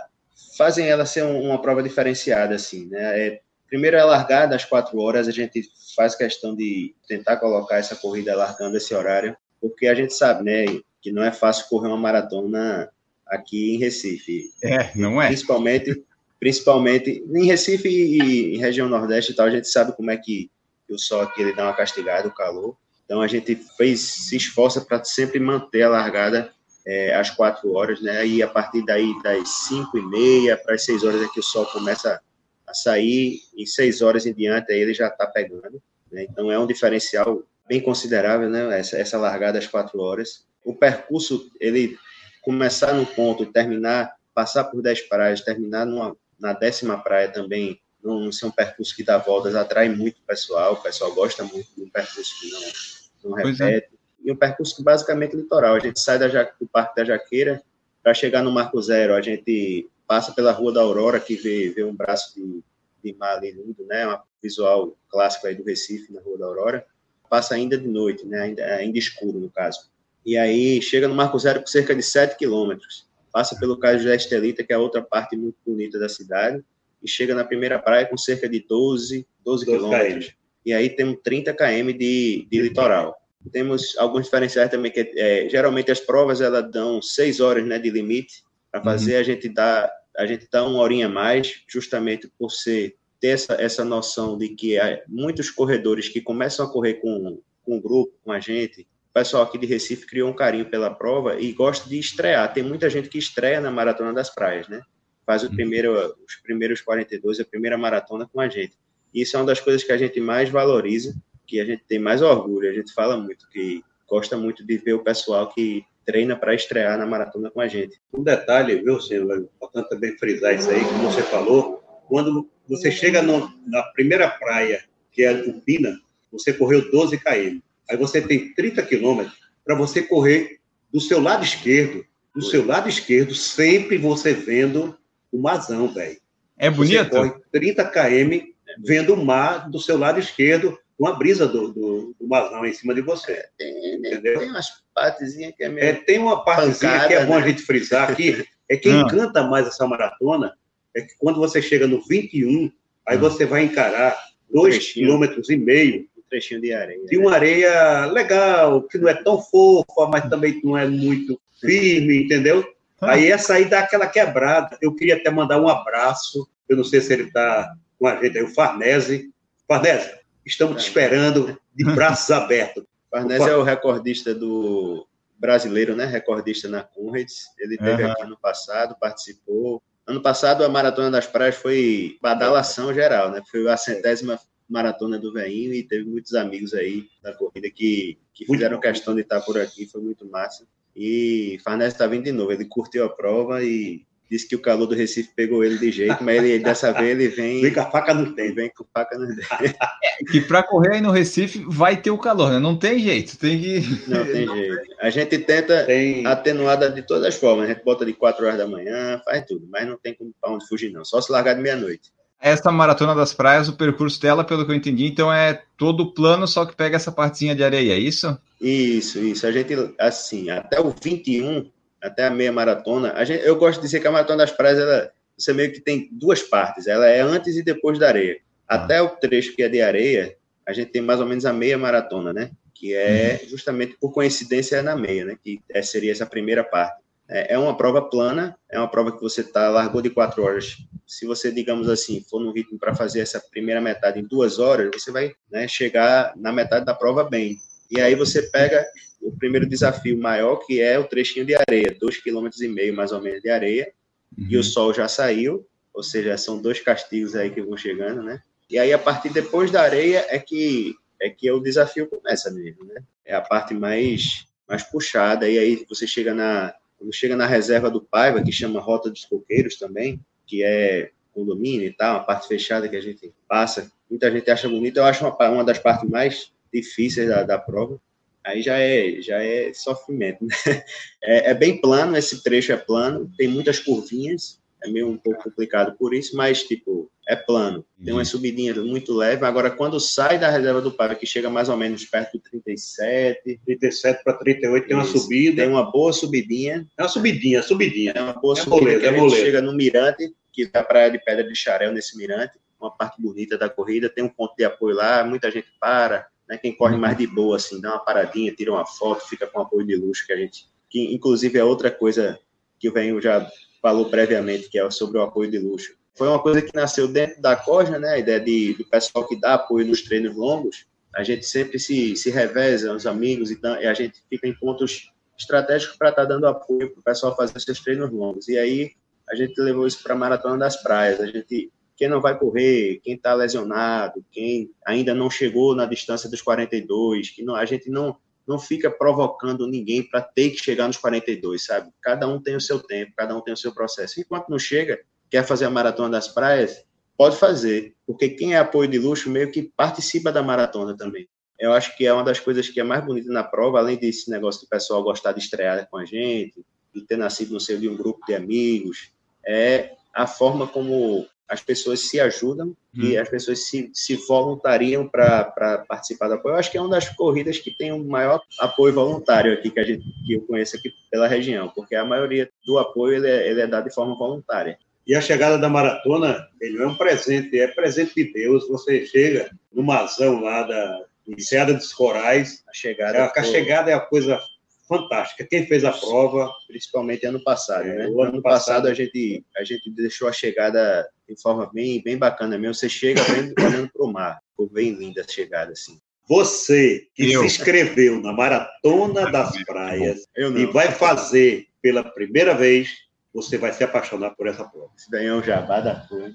fazem ela ser uma prova diferenciada, assim, né? É, Primeiro é largada às quatro horas, a gente faz questão de tentar colocar essa corrida largando esse horário, porque a gente sabe, né, que não é fácil correr uma maratona aqui em Recife. É, não é. Principalmente, principalmente em Recife e região Nordeste e tal, a gente sabe como é que o sol aqui ele dá uma castigada, o calor. Então a gente fez, se esforça para sempre manter a largada é, às quatro horas, né? E a partir daí das cinco e meia para as seis horas é que o sol começa a sair e seis horas em diante aí ele já está pegando. Né? Então é um diferencial bem considerável, né? Essa, essa largada às quatro horas. O percurso ele começar no ponto terminar, passar por dez praias, terminar numa, na décima praia também não ser um percurso que dá voltas, atrai muito o pessoal, o pessoal gosta muito de um percurso que não, não é. repete. É. E um percurso que basicamente é litoral. A gente sai da, do Parque da Jaqueira para chegar no Marco Zero, a gente passa pela Rua da Aurora, que vê, vê um braço de, de mar ali lindo, né? Um visual clássico aí do Recife, na Rua da Aurora. Passa ainda de noite, né? Ainda, ainda escuro, no caso. E aí chega no Marco Zero por cerca de 7 quilômetros. Passa pelo Cais de Estelita, que é outra parte muito bonita da cidade e chega na primeira praia com cerca de 12, 12 quilômetros. E aí temos 30 km de, de litoral. Temos alguns diferenciais também, que é, geralmente as provas elas dão 6 horas né, de limite para fazer, uhum. a gente dá a gente dá uma horinha a mais, justamente por ser ter essa, essa noção de que há muitos corredores que começam a correr com, com um grupo, com a gente, o pessoal aqui de Recife criou um carinho pela prova e gosta de estrear. Tem muita gente que estreia na Maratona das Praias, né? faz o uhum. primeiro, os primeiros 42, a primeira maratona com a gente. E isso é uma das coisas que a gente mais valoriza, que a gente tem mais orgulho. A gente fala muito que gosta muito de ver o pessoal que treina para estrear na maratona com a gente. Um detalhe, viu, senhor? É importante também frisar isso aí, como você falou. Quando você chega no, na primeira praia, que é a Pina, você correu 12 km. Aí você tem 30 quilômetros para você correr do seu lado esquerdo, do seu lado esquerdo, sempre você vendo o marzão, velho. É bonito? Você corre 30 km vendo o mar do seu lado esquerdo, com a brisa do, do, do marzão em cima de você. É, tem, né? entendeu? tem umas partezinhas que é meio. É, tem uma partezinha pancada, que é bom né? a gente frisar aqui. É que encanta mais essa maratona é que quando você chega no 21, aí você vai encarar dois quilômetros e meio trechinho de areia. De uma né? areia legal, que não é tão fofa, mas também não é muito firme, entendeu? Ah. Aí essa aí dá aquela quebrada. Eu queria até mandar um abraço. Eu não sei se ele está com a gente aí, o Farnese. Farnese, estamos te esperando de braços abertos. Farnese é o recordista do brasileiro, né? Recordista na Conrads. Ele esteve uhum. aqui no passado, participou. Ano passado a Maratona das Praias foi badalação geral, né? Foi a centésima maratona do Veinho e teve muitos amigos aí da corrida que, que fizeram questão de estar por aqui, foi muito massa. E Farnese está vindo de novo. Ele curtiu a prova e disse que o calor do Recife pegou ele de jeito, mas ele, dessa vez ele vem. Vem com a faca no dente. Vem com faca no dente. que para correr aí no Recife vai ter o calor, né? Não tem jeito, tem que. Não tem jeito. A gente tenta tem... atenuada de todas as formas. A gente bota de 4 horas da manhã, faz tudo, mas não tem como para onde fugir, não. Só se largar de meia-noite. Essa maratona das praias, o percurso dela, pelo que eu entendi, então é todo plano, só que pega essa partezinha de areia, é isso? Isso, isso. A gente, assim, até o 21, até a meia maratona, a gente, eu gosto de dizer que a maratona das praias, ela, você meio que tem duas partes, ela é antes e depois da areia. Ah. Até o trecho que é de areia, a gente tem mais ou menos a meia maratona, né? Que é uhum. justamente por coincidência na meia, né? Que é, seria essa primeira parte. É, é uma prova plana, é uma prova que você tá largou de quatro horas. Se você, digamos assim, for no ritmo para fazer essa primeira metade em duas horas, você vai né, chegar na metade da prova bem. E aí você pega o primeiro desafio maior, que é o trechinho de areia, dois quilômetros e meio mais ou menos de areia, uhum. e o sol já saiu, ou seja, são dois castigos aí que vão chegando, né? E aí a partir depois da areia é que é que o desafio começa mesmo, né? É a parte mais mais puxada e aí você chega na quando chega na reserva do Paiva, que chama Rota dos Coqueiros também, que é condomínio e tal, uma parte fechada que a gente passa, muita gente acha bonita, eu acho uma, uma das partes mais difíceis da, da prova, aí já é, já é sofrimento, né? É, é, bem plano, esse trecho é plano, tem muitas curvinhas, é meio um pouco complicado por isso, mas, tipo, é plano. Tem uma subidinha muito leve. Agora, quando sai da reserva do Paiva, que chega mais ou menos perto do 37... 37 para 38 tem uma subida. Tem uma boa subidinha. É uma subidinha, subidinha. É uma boa é subida. Boleto, é boleto. chega no Mirante, que é a praia de Pedra de Xarel, nesse Mirante. Uma parte bonita da corrida. Tem um ponto de apoio lá, muita gente para. Né? Quem corre mais de boa, assim, dá uma paradinha, tira uma foto, fica com apoio de luxo, que a gente... Que, inclusive, é outra coisa que o Venho já falou previamente, que é sobre o apoio de luxo foi uma coisa que nasceu dentro da Corja, né? A ideia de, do pessoal que dá apoio nos treinos longos. A gente sempre se, se reveza, os amigos, e, e a gente fica em pontos estratégicos para estar tá dando apoio para o pessoal fazer seus treinos longos. E aí a gente levou isso para a Maratona das Praias. A gente, quem não vai correr, quem está lesionado, quem ainda não chegou na distância dos 42, que não, a gente não, não fica provocando ninguém para ter que chegar nos 42, sabe? Cada um tem o seu tempo, cada um tem o seu processo. Enquanto não chega, quer fazer a maratona das praias, pode fazer, porque quem é apoio de luxo meio que participa da maratona também. Eu acho que é uma das coisas que é mais bonita na prova, além desse negócio do pessoal gostar de estrear com a gente, de ter nascido no seio de um grupo de amigos, é a forma como as pessoas se ajudam hum. e as pessoas se, se voluntariam para participar da apoio. Eu acho que é uma das corridas que tem o um maior apoio voluntário aqui que, a gente, que eu conheço aqui pela região, porque a maioria do apoio ele é, ele é dado de forma voluntária. E a chegada da maratona, ele é um presente, é presente de Deus. Você chega no Mazão lá da Enseada dos Corais. A chegada, é, a, chegada é a coisa fantástica. Quem fez a prova, principalmente ano passado, é, né? Ano, ano passado, passado, a gente a gente deixou a chegada de forma bem bem bacana mesmo. Você chega vendo, olhando para o mar, ficou bem linda a chegada assim. Você que eu. se inscreveu na Maratona das Praias e vai fazer pela primeira vez você vai se apaixonar por essa prova. Isso daí é um jabá da porra.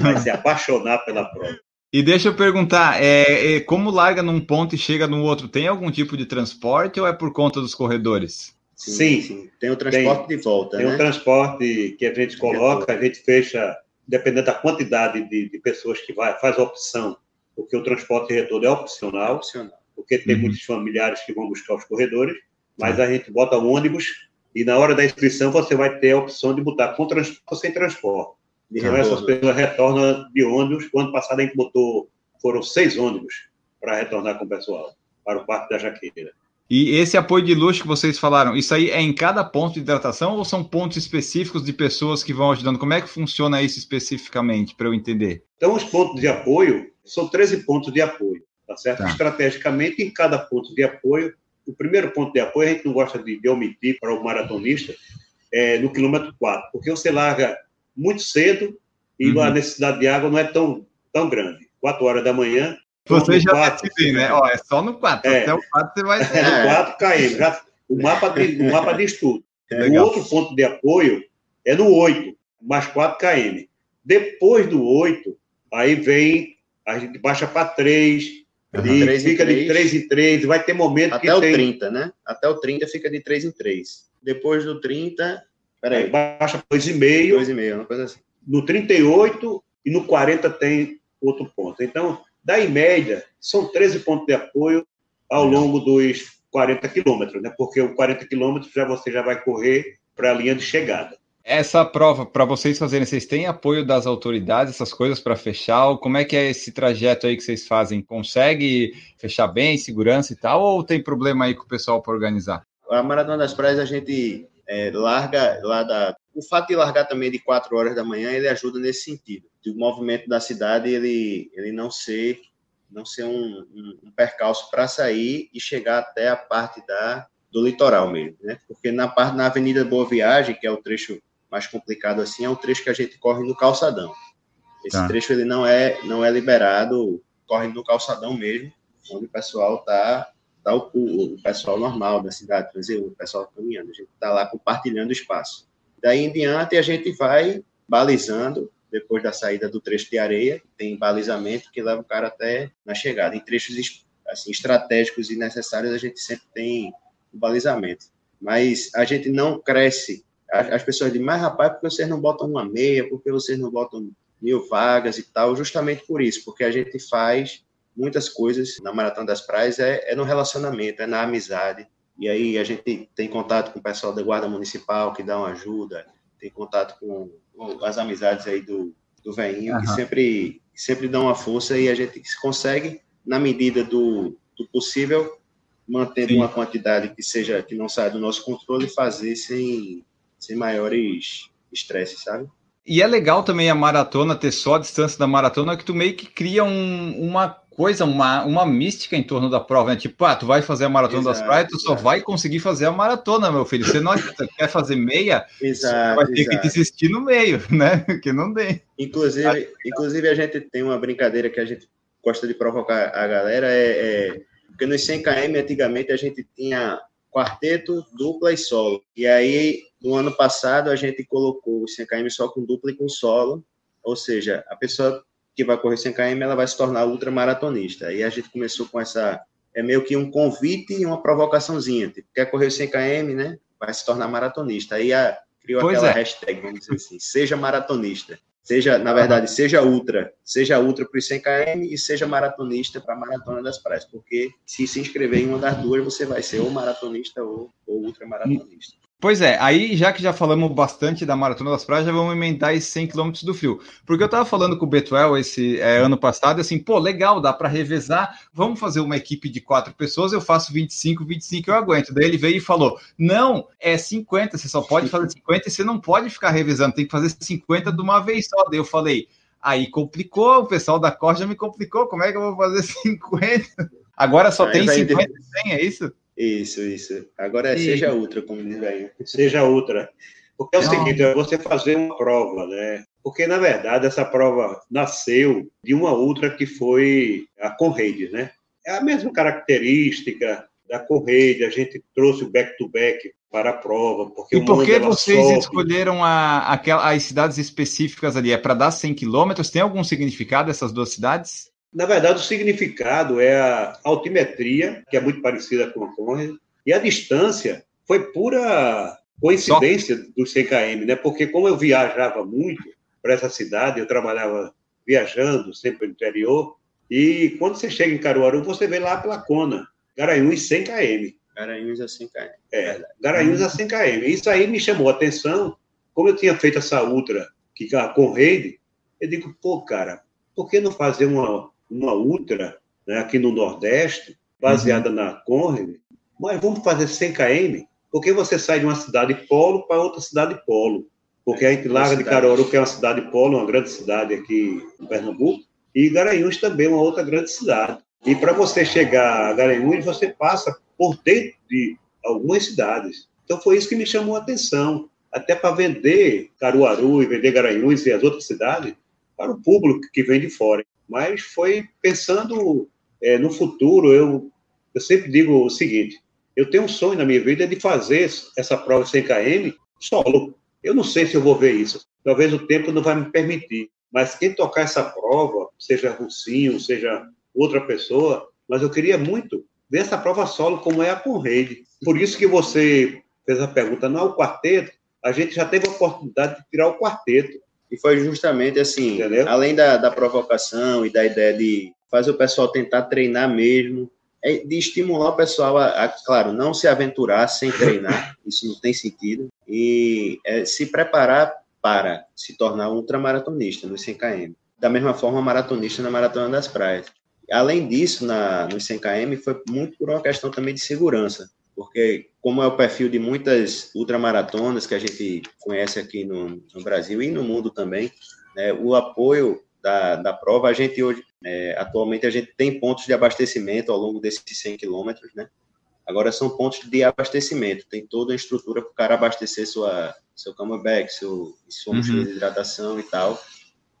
Vai se apaixonar pela prova. E deixa eu perguntar, é, é, como larga num ponto e chega no outro, tem algum tipo de transporte ou é por conta dos corredores? Sim, sim. sim. tem o transporte tem, de volta, Tem né? o transporte que a gente coloca, a gente fecha, dependendo da quantidade de, de, pessoas que vai, faz a opção, porque o transporte de retorno é opcional, opcional. porque tem uhum. muitos familiares que vão buscar os corredores, mas uhum. a gente bota o ônibus e na hora da inscrição você vai ter a opção de botar com transporte ou sem transporte. Então essas pessoas retornam de ônibus. O ano passado a gente botou, foram seis ônibus para retornar com o pessoal, para o Parque da Jaqueira. E esse apoio de luxo que vocês falaram, isso aí é em cada ponto de hidratação ou são pontos específicos de pessoas que vão ajudando? Como é que funciona isso especificamente, para eu entender? Então, os pontos de apoio são 13 pontos de apoio, tá certo? Tá. Estrategicamente, em cada ponto de apoio, o primeiro ponto de apoio, a gente não gosta de, de omitir para o maratonista, é no quilômetro 4, porque você larga muito cedo e uhum. a necessidade de água não é tão, tão grande. 4 horas da manhã. Você já 4, decide, né? Ó, é só no 4. É, até o 4 você vai. É no 4 km. Já, o, mapa de, o mapa de estudo. É o outro ponto de apoio é no 8, mais 4 km. Depois do 8, aí vem, a gente baixa para 3, Uhum. E fica 3. de 3 em 3, vai ter momento Até que o tem... 30, né? Até o 30 fica de 3 em 3. Depois do 30, peraí. Aí baixa 2,5. 2,5, uma coisa assim. No 38 e no 40 tem outro ponto. Então, da em média, são 13 pontos de apoio ao longo dos 40 quilômetros, né? Porque o 40 quilômetros já você já vai correr para a linha de chegada. Essa prova, para vocês fazerem, vocês têm apoio das autoridades, essas coisas para fechar? Como é que é esse trajeto aí que vocês fazem? Consegue fechar bem, segurança e tal? Ou tem problema aí com o pessoal para organizar? A Maratona das Praias a gente é, larga lá da. O fato de largar também de 4 horas da manhã, ele ajuda nesse sentido. O movimento da cidade, ele, ele não ser não ser um, um, um percalço para sair e chegar até a parte da, do litoral mesmo, né? Porque na parte na Avenida Boa Viagem, que é o trecho mais complicado assim é o trecho que a gente corre no calçadão. Esse tá. trecho ele não é não é liberado, corre no calçadão mesmo, onde o pessoal tá tá o, o pessoal normal da cidade, o pessoal caminhando, a gente tá lá compartilhando espaço. Daí em diante a gente vai balizando depois da saída do trecho de areia, tem balizamento que leva o cara até na chegada. Em trechos assim estratégicos e necessários a gente sempre tem o balizamento. Mas a gente não cresce as pessoas dizem, mas rapaz, por que vocês não botam uma meia, por que vocês não botam mil vagas e tal? Justamente por isso, porque a gente faz muitas coisas na Maratona das Praias, é, é no relacionamento, é na amizade. E aí a gente tem contato com o pessoal da Guarda Municipal, que dá uma ajuda, tem contato com, com as amizades aí do, do veinho, uhum. que sempre, sempre dão uma força e a gente consegue, na medida do, do possível, mantendo Sim. uma quantidade que seja que não saia do nosso controle, fazer sem sem maiores estresses, sabe? E é legal também a maratona ter só a distância da maratona, que tu meio que cria um, uma coisa, uma, uma mística em torno da prova, né? Tipo, ah, tu vai fazer a maratona exato, das praias, tu exato. só vai conseguir fazer a maratona, meu filho. Você não quer fazer meia, exato, vai ter que desistir no meio, né? Que não tem. Inclusive, inclusive, a gente tem uma brincadeira que a gente gosta de provocar a galera, é, é porque nos 100 km antigamente a gente tinha quarteto, dupla e solo. E aí, no ano passado, a gente colocou o 100 km só com dupla e com solo, ou seja, a pessoa que vai correr 100 km, ela vai se tornar ultramaratonista. E a gente começou com essa, é meio que um convite e uma provocaçãozinha, tipo, quer correr 100 km, né? Vai se tornar maratonista. Aí a, criou pois aquela é. hashtag, vamos dizer assim, seja maratonista. Seja, na verdade, seja ultra, seja ultra para os 100 km e seja maratonista para a maratona das praias, porque se se inscrever em uma das duas, você vai ser ou maratonista ou, ou ultramaratonista. Pois é, aí já que já falamos bastante da Maratona das Praias, já vamos emendar esses 100 km do frio. Porque eu estava falando com o Betuel esse é, ano passado, assim, pô, legal, dá para revezar, vamos fazer uma equipe de quatro pessoas, eu faço 25, 25 eu aguento. Daí ele veio e falou, não, é 50, você só pode fazer 50 e você não pode ficar revezando, tem que fazer 50 de uma vez só. Daí eu falei, aí complicou, o pessoal da corda me complicou, como é que eu vou fazer 50? Agora só tem 50 e 100, é isso? Isso, isso. Agora é e... seja ultra, como diz aí. Seja ultra. Porque é o Não. seguinte, é você fazer uma prova, né? Porque, na verdade, essa prova nasceu de uma ultra que foi a Conrade, né? É a mesma característica da Conrade, a gente trouxe o back-to-back -back para a prova. Porque e por que vocês sobe. escolheram a, aquela, as cidades específicas ali? É para dar 100 quilômetros? Tem algum significado essas duas cidades? Na verdade, o significado é a altimetria, que é muito parecida com a Conrad, e a distância foi pura coincidência Só... dos 100 km, né? Porque como eu viajava muito para essa cidade, eu trabalhava viajando sempre no interior, e quando você chega em Caruaru, você vê lá pela Cona, Garanhuns 100 km. Garanhuns a 100 km. É, Garanhuns a 100 km. Isso aí me chamou a atenção, como eu tinha feito essa ultra que com Reide, eu digo, pô, cara, por que não fazer uma, uma ultra né, aqui no Nordeste, baseada uhum. na Conrad, mas vamos fazer 100 km, porque você sai de uma cidade polo para outra cidade polo. Porque a gente larga de Caruaru, que é uma cidade polo, uma grande cidade aqui em Pernambuco, e Garanhuns também é uma outra grande cidade. E para você chegar a Garanhuns, você passa por dentro de algumas cidades. Então foi isso que me chamou a atenção. Até para vender Caruaru e vender Garanhuns e as outras cidades para o público que vem de fora mas foi pensando é, no futuro. Eu, eu sempre digo o seguinte: eu tenho um sonho na minha vida de fazer essa prova 100 km solo. Eu não sei se eu vou ver isso. Talvez o tempo não vai me permitir. Mas quem tocar essa prova, seja Russinho, seja outra pessoa, mas eu queria muito ver essa prova solo como é a Conrade. Por isso que você fez a pergunta, não é o quarteto, a gente já teve a oportunidade de tirar o quarteto. E foi justamente assim, Entendeu? além da, da provocação e da ideia de fazer o pessoal tentar treinar mesmo, é de estimular o pessoal a, a, claro, não se aventurar sem treinar, isso não tem sentido, e é, se preparar para se tornar um ultramaratonista no 100 km. Da mesma forma, maratonista na Maratona das Praias. Além disso, na, no 100 km, foi muito por uma questão também de segurança porque como é o perfil de muitas ultramaratonas que a gente conhece aqui no, no Brasil e no mundo também, né, o apoio da, da prova, a gente hoje, é, atualmente, a gente tem pontos de abastecimento ao longo desses 100 quilômetros, né? Agora são pontos de abastecimento, tem toda a estrutura para o cara abastecer sua, seu camelback, seu, sua uhum. de hidratação e tal,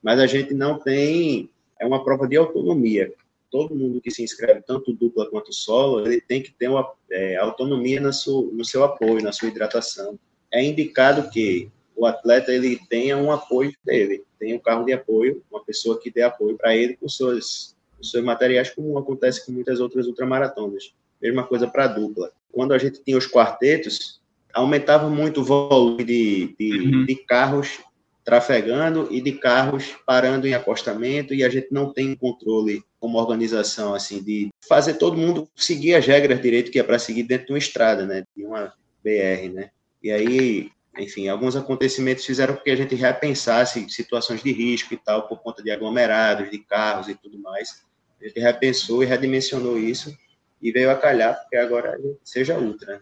mas a gente não tem, é uma prova de autonomia, todo mundo que se inscreve, tanto dupla quanto solo, ele tem que ter uma é, autonomia no seu, no seu apoio, na sua hidratação. É indicado que o atleta ele tenha um apoio dele, tenha um carro de apoio, uma pessoa que dê apoio para ele com seus, com seus materiais, como acontece com muitas outras ultramaratonas. Mesma coisa para a dupla. Quando a gente tinha os quartetos, aumentava muito o volume de, de, uhum. de carros trafegando e de carros parando em acostamento e a gente não tem controle como organização assim de fazer todo mundo seguir as regras direito que é para seguir dentro de uma estrada, né, de uma BR, né? E aí, enfim, alguns acontecimentos fizeram com que a gente repensasse situações de risco e tal por conta de aglomerados, de carros e tudo mais. A gente repensou e redimensionou isso e veio a calhar porque agora seja ultra.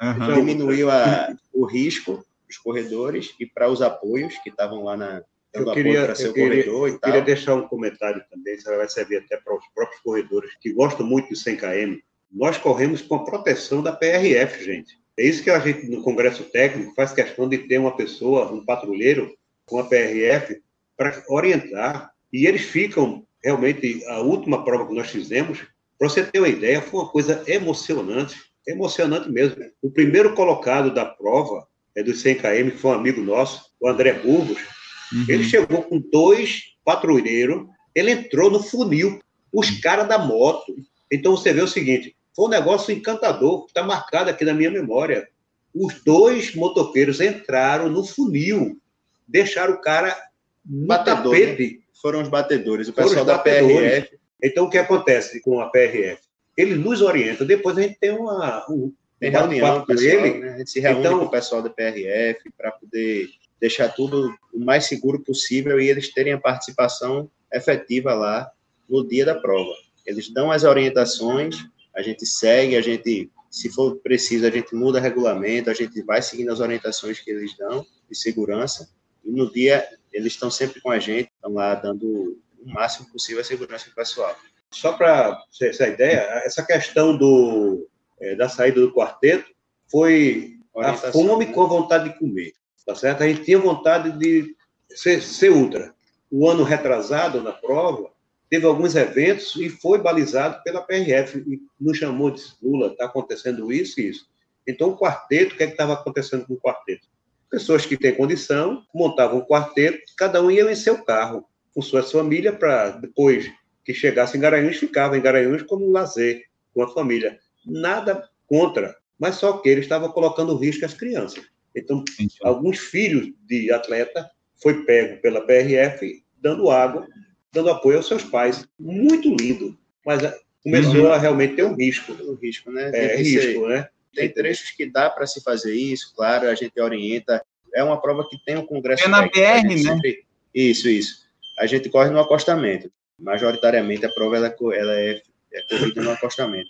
Uhum. Diminuiu a, o risco os corredores e para os apoios que estavam lá na, Eu dando queria, apoio para eu seu queria, corredor e eu tal. queria deixar um comentário também, isso vai servir até para os próprios corredores que gostam muito do 100 km. Nós corremos com a proteção da PRF, gente. É isso que a gente, no Congresso Técnico, faz questão de ter uma pessoa, um patrulheiro com a PRF para orientar. E eles ficam, realmente, a última prova que nós fizemos, para você ter uma ideia, foi uma coisa emocionante, emocionante mesmo. O primeiro colocado da prova, é dos 100 km, que foi um amigo nosso, o André Burgos, Uhum. ele chegou com dois patrulheiros, ele entrou no funil, os caras da moto. Então você vê o seguinte: foi um negócio encantador, que está marcado aqui na minha memória. Os dois motoqueiros entraram no funil, deixaram o cara no Batedor, tapete. Foram os batedores, o pessoal da. PRF. Então o que acontece com a PRF? Ele nos orienta, depois a gente tem uma, um, Tem reunião com ele. né? A gente se reúne Então- com o pessoal da PRF para poder deixar tudo o mais seguro possível e eles terem a participação efetiva lá no dia da prova. Eles dão as orientações, a gente segue, a gente, se for preciso, a gente muda regulamento, a gente vai seguindo as orientações que eles dão de segurança e no dia eles estão sempre com a gente, estão lá dando o máximo possível a segurança do pessoal. só para essa ideia, essa questão do, eh, da saída do quarteto foi a fome com a vontade de comer, tá certo? A gente tinha vontade de ser, ser ultra. O ano retrasado na prova, teve alguns eventos e foi balizado pela PRF e nos chamou de Lula, está acontecendo isso e isso. Então, o quarteto, o que é estava acontecendo com o quarteto? Pessoas que têm condição montavam um quarteto, cada um ia em seu carro, com suas famílias, para depois que chegasse em Garanhuns, ficava em Garanhuns como um lazer com a família. Nada contra, mas só que ele estava colocando risco as crianças. Então, alguns filhos de atleta foi pego pela PRF dando água, dando apoio aos seus pais. Muito lindo, mas começou Uhum. a realmente ter um risco. O risco, né? É, ser- risco, né? Tem trechos que dá para se fazer isso, claro, a gente orienta. É uma prova que tem um congresso. É na BR, né? sempre- Isso, isso. A gente corre no acostamento. Majoritariamente a prova ela, é ela é, é corrida no acostamento.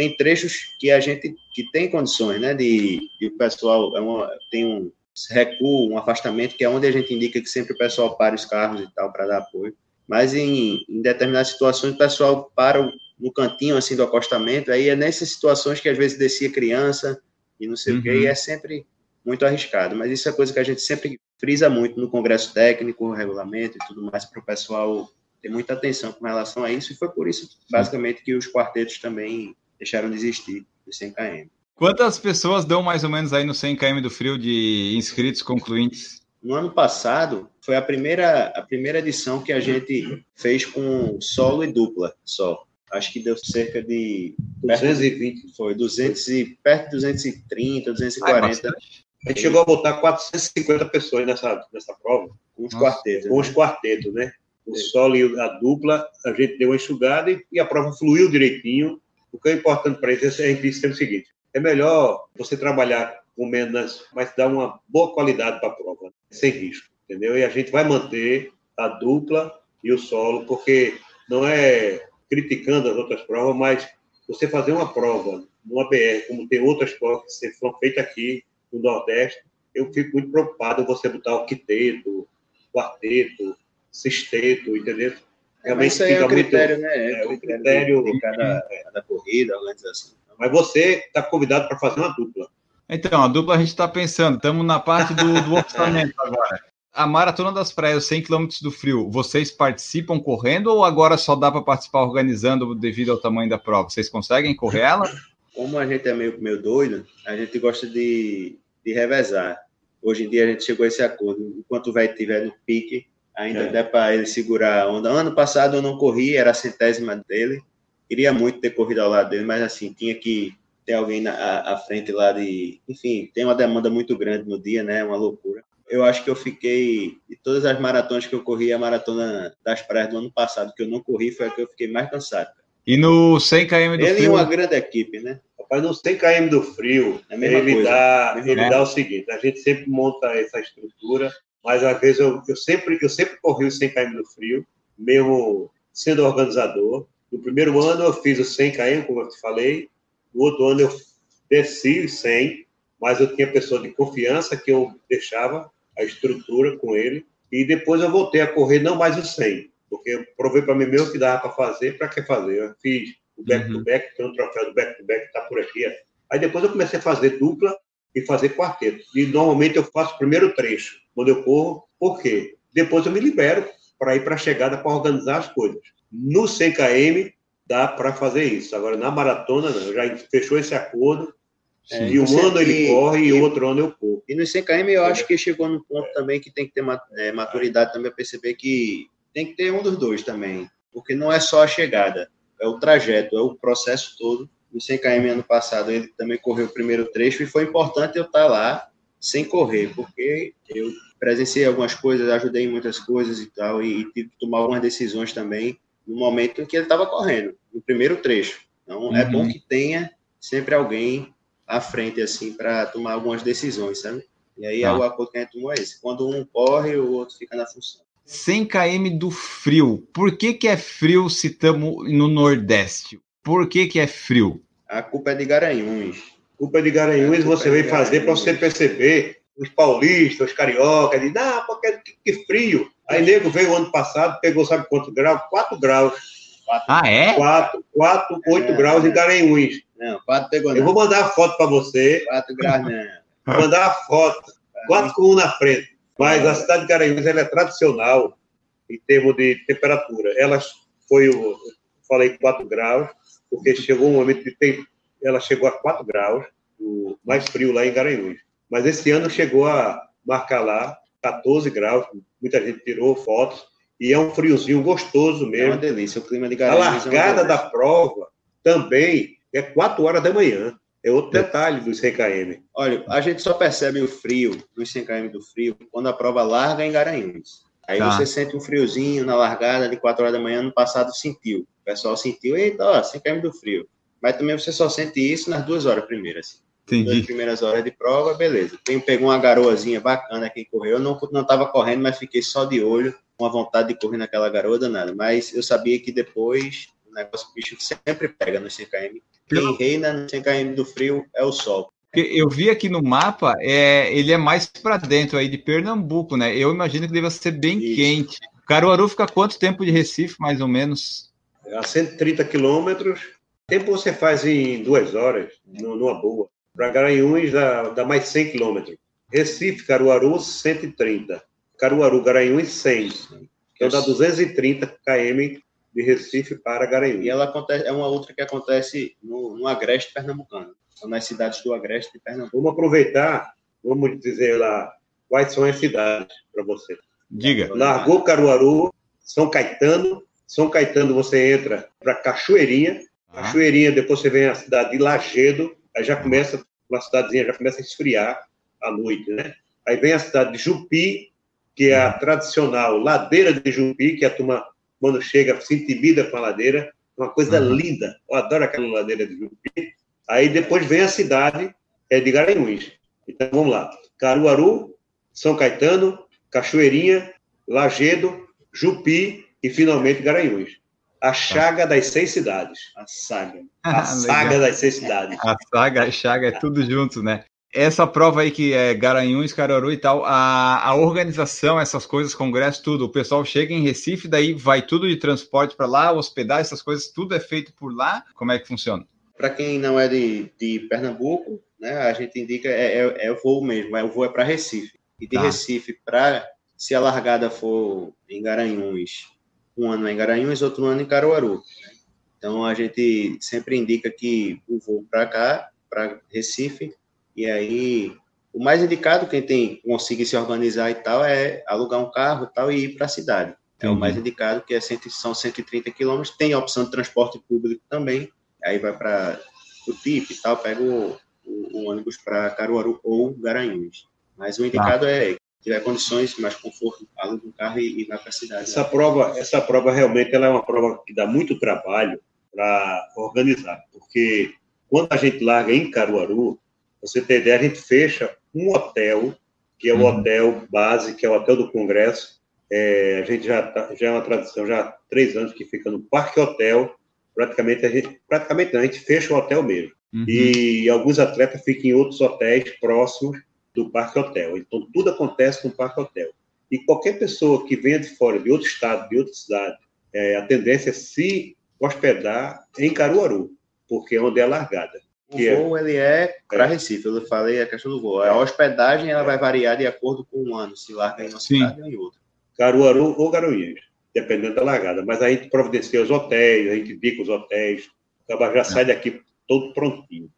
Tem trechos que a gente que tem condições, né? De, de o pessoal é uma, tem um recuo, um afastamento, que é onde a gente indica que sempre o pessoal para os carros e tal para dar apoio. Mas em, em determinadas situações o pessoal para o- no cantinho assim do acostamento, aí é nessas situações que às vezes descia criança e não sei o quê, Uhum. e é sempre muito arriscado. Mas isso é coisa que a gente sempre frisa muito no congresso técnico, regulamento e tudo mais, para o pessoal ter muita atenção com relação a isso, e foi por isso, basicamente, que os quartetos também deixaram de existir dos 100 km. Quantas pessoas dão mais ou menos aí no 100 km do frio de inscritos concluintes? No ano passado, foi a primeira, a primeira edição que a gente fez com solo e dupla só. Acho que deu cerca de. perto- 220. Foi 200 e, perto de 230, Ah, é 240 bastante. A gente chegou a botar 450 pessoas nessa, nessa prova, com os quartetos. com né? os quartetos, né? O solo e a dupla, a gente deu uma enxugada e, e a prova fluiu direitinho. O que é importante para isso é dizer o seguinte: é melhor você trabalhar com menos, mas dar uma boa qualidade para a prova, sem risco, entendeu? E a gente vai manter a dupla e o solo, porque não é criticando as outras provas, mas você fazer uma prova numa BR, como tem outras provas que foram feitas aqui no Nordeste, eu fico muito preocupado você botar o quiteto, quarteto, sexteto, entendeu? É, mas isso aí é o muito- critério, né? é, o o critério- de cada, cada corrida, organização. Mas você está convidado para fazer uma dupla. Então, a dupla a gente está pensando, estamos na parte do, do orçamento agora. A Maratona das Praias, 100 km do frio, vocês participam correndo ou agora só dá para participar organizando devido ao tamanho da prova? Vocês conseguem correr ela? Como a gente é meio, meio doido, a gente gosta de, de revezar. Hoje em dia a gente chegou a esse acordo. Enquanto o velho estiver no pique, ainda É. dá para ele segurar a onda. Ano passado eu não corri, era a centésima dele. Queria muito ter corrido ao lado dele, mas assim, tinha que ter alguém na à, à frente lá de. Enfim, tem uma demanda muito grande no dia, né? Uma loucura. Eu acho que eu fiquei. De todas as maratonas que eu corri, a maratona das praias do ano passado, que eu não corri, foi a que eu fiquei mais cansado. E no 100 km do Ele frio, uma grande equipe, né? Rapaz, no 100 km do frio, É ele, coisa. dá, Mesma ele dá o seguinte: a gente sempre monta essa estrutura, mas às vezes eu, eu, sempre, eu sempre corri o 100 km do frio, mesmo sendo organizador. No primeiro ano eu fiz o 100 km, como eu te falei, no outro ano eu desci os 100, mas eu tinha pessoa de confiança que eu deixava a estrutura com ele, e depois eu voltei a correr não mais o 100, porque eu provei para mim mesmo que dava para fazer, para que fazer? Eu fiz o back-to-back, uhum. tem um troféu do back-to-back que está por aqui. Aí depois eu comecei a fazer dupla e fazer quarteto. E normalmente eu faço o primeiro trecho, quando eu corro, por quê? Depois eu me libero para ir para a chegada para organizar as coisas. No 100 km dá para fazer isso. Agora na maratona não, já fechou esse acordo. É, e um ano ele corre e, outro ano eu corro. E no 100 km eu acho que chegou num ponto também que tem que ter é, maturidade também para perceber que tem que ter um dos dois também, porque não é só a chegada, é o trajeto, é o processo todo. No 100 km ano passado ele também correu o primeiro trecho e foi importante eu estar lá sem correr, porque eu presenciei algumas coisas, ajudei em muitas coisas e tal, e, e tive que tomar algumas decisões também no momento em que ele estava correndo, no primeiro trecho. Então, uhum. é bom uhum. que tenha sempre alguém à frente, assim, para tomar algumas decisões, sabe? E aí, tá. o acordo que a gente tomou é esse. Quando um corre, o outro fica na função. 100 km do frio. Por que, que é frio se estamos no Nordeste? Por que, que é frio? A culpa é de Garanhuns. A culpa é de Garanhuns, você é vem fazer para você perceber os paulistas, os cariocas, dizem, ah, porque que, que frio. Aí nego veio ano passado, pegou sabe quanto grau? 4 graus. ah, é? 4, 4 8 é, graus em Garanhuns. Não, 4 pegou não. Eu vou mandar a foto para você. 4 graus não. Vou mandar a foto. 4 com 1 na frente. Mas a cidade de Garanhuns ela é tradicional em termos de temperatura. Ela foi, eu falei 4 graus, porque chegou um momento de ter, ela chegou a 4 graus, o mais frio lá em Garanhuns. Mas esse ano chegou a marcar lá 14 graus, muita gente tirou fotos, e é um friozinho gostoso mesmo. É uma delícia, o clima de Garanhuns. A largada é da prova também é 4 horas da manhã. É outro detalhe dos 100 km. Olha, a gente só percebe o frio, dos 100 km do frio, quando a prova larga em Garanhuns. Aí tá. você sente um friozinho na largada de 4 horas da manhã, no passado sentiu. O pessoal sentiu, eita, ó, 100 km do frio. Mas também você só sente isso nas duas horas primeiras. Assim. Entendi. Nas primeiras horas de prova, beleza. Tem, pegou uma garoazinha bacana quem correu. Eu não, não tava correndo, mas fiquei só de olho, com a vontade de correr naquela garoa danada. Mas eu sabia que depois o negócio o bicho sempre pega no 100km. Quem reina no 100km do frio é o sol. Eu vi aqui no mapa, é, ele é mais para dentro aí de Pernambuco, né? Eu imagino que deva ser bem Isso. quente. Caruaru fica quanto tempo de Recife, mais ou menos? A 130 quilômetros. Tempo você faz em duas horas, numa boa. Para Garanhuns dá, dá mais 100 quilômetros. Recife, Caruaru, 130. Caruaru, Garanhuns, 100. Então dá 230 km de Recife para Garanhuns. E ela acontece, é uma outra que acontece no, no Agreste pernambucano. Nas cidades do Agreste de Pernambuco. Vamos aproveitar, vamos dizer lá quais são as cidades para você. Diga. Largou Caruaru, São Caetano. São Caetano você entra para Cachoeirinha. Ah. Cachoeirinha, depois você vem a cidade de Lagedo. Aí já começa uma cidadezinha já começa a esfriar à noite, né? Aí vem a cidade de Jupi, que é a tradicional ladeira de Jupi, que a turma, quando chega, se intimida com a ladeira. Uma coisa uhum. linda. Eu adoro aquela ladeira de Jupi. Aí depois vem a cidade é, de Garanhuns. Então vamos lá. Caruaru, São Caetano, Cachoeirinha, Lagedo, Jupi e finalmente Garanhuns. A chaga das seis cidades. A saga. A saga das seis cidades. A saga, a chaga é tudo junto, né? Essa prova aí que é Garanhuns, Caruaru e tal, a, a organização, essas coisas, congresso, tudo, o pessoal chega em Recife, daí vai tudo de transporte para lá, hospedar, essas coisas, tudo é feito por lá. Como é que funciona? Para quem não é de, de Pernambuco, né, a gente indica é, é, é o voo mesmo, é, o voo é para Recife. E de tá. Recife para, se a largada for em Garanhuns um ano em Garanhuns, outro ano em Caruaru. Então a gente sempre indica que o voo para cá, para Recife, e aí o mais indicado quem tem conseguir se organizar e tal é alugar um carro e tal e ir para a cidade. É uhum. o mais indicado que é são 130 quilômetros. Tem a opção de transporte público também. Aí vai para o TIP e tal, pega o, o, o ônibus para Caruaru ou Garanhuns. Mas o indicado ah. é tiver condições, mais conforto, aluga um carro e, e vai para a cidade. Essa prova, essa prova realmente ela é uma prova que dá muito trabalho para organizar, porque quando a gente larga em Caruaru, você tem ideia, a gente fecha um hotel, que é o uhum. hotel base, que é o hotel do Congresso. É, a gente já, tá, já é uma tradição, já há três anos que fica no Parque Hotel. Praticamente a gente, praticamente não, a gente fecha o hotel mesmo. Uhum. E alguns atletas ficam em outros hotéis próximos do Parque Hotel. Então, tudo acontece no Parque Hotel. E qualquer pessoa que venha de fora, de outro estado, de outra cidade, é, a tendência é se hospedar em Caruaru, porque é onde é a largada. O voo, é, ele é para é. Recife, eu falei a questão do voo. A hospedagem, ela vai variar de acordo com o ano, se larga em uma Sim. cidade ou em outra. Caruaru ou Garanhuns, dependendo da largada. Mas a gente providencia os hotéis, a gente indica os hotéis, acaba já sai daqui todo prontinho.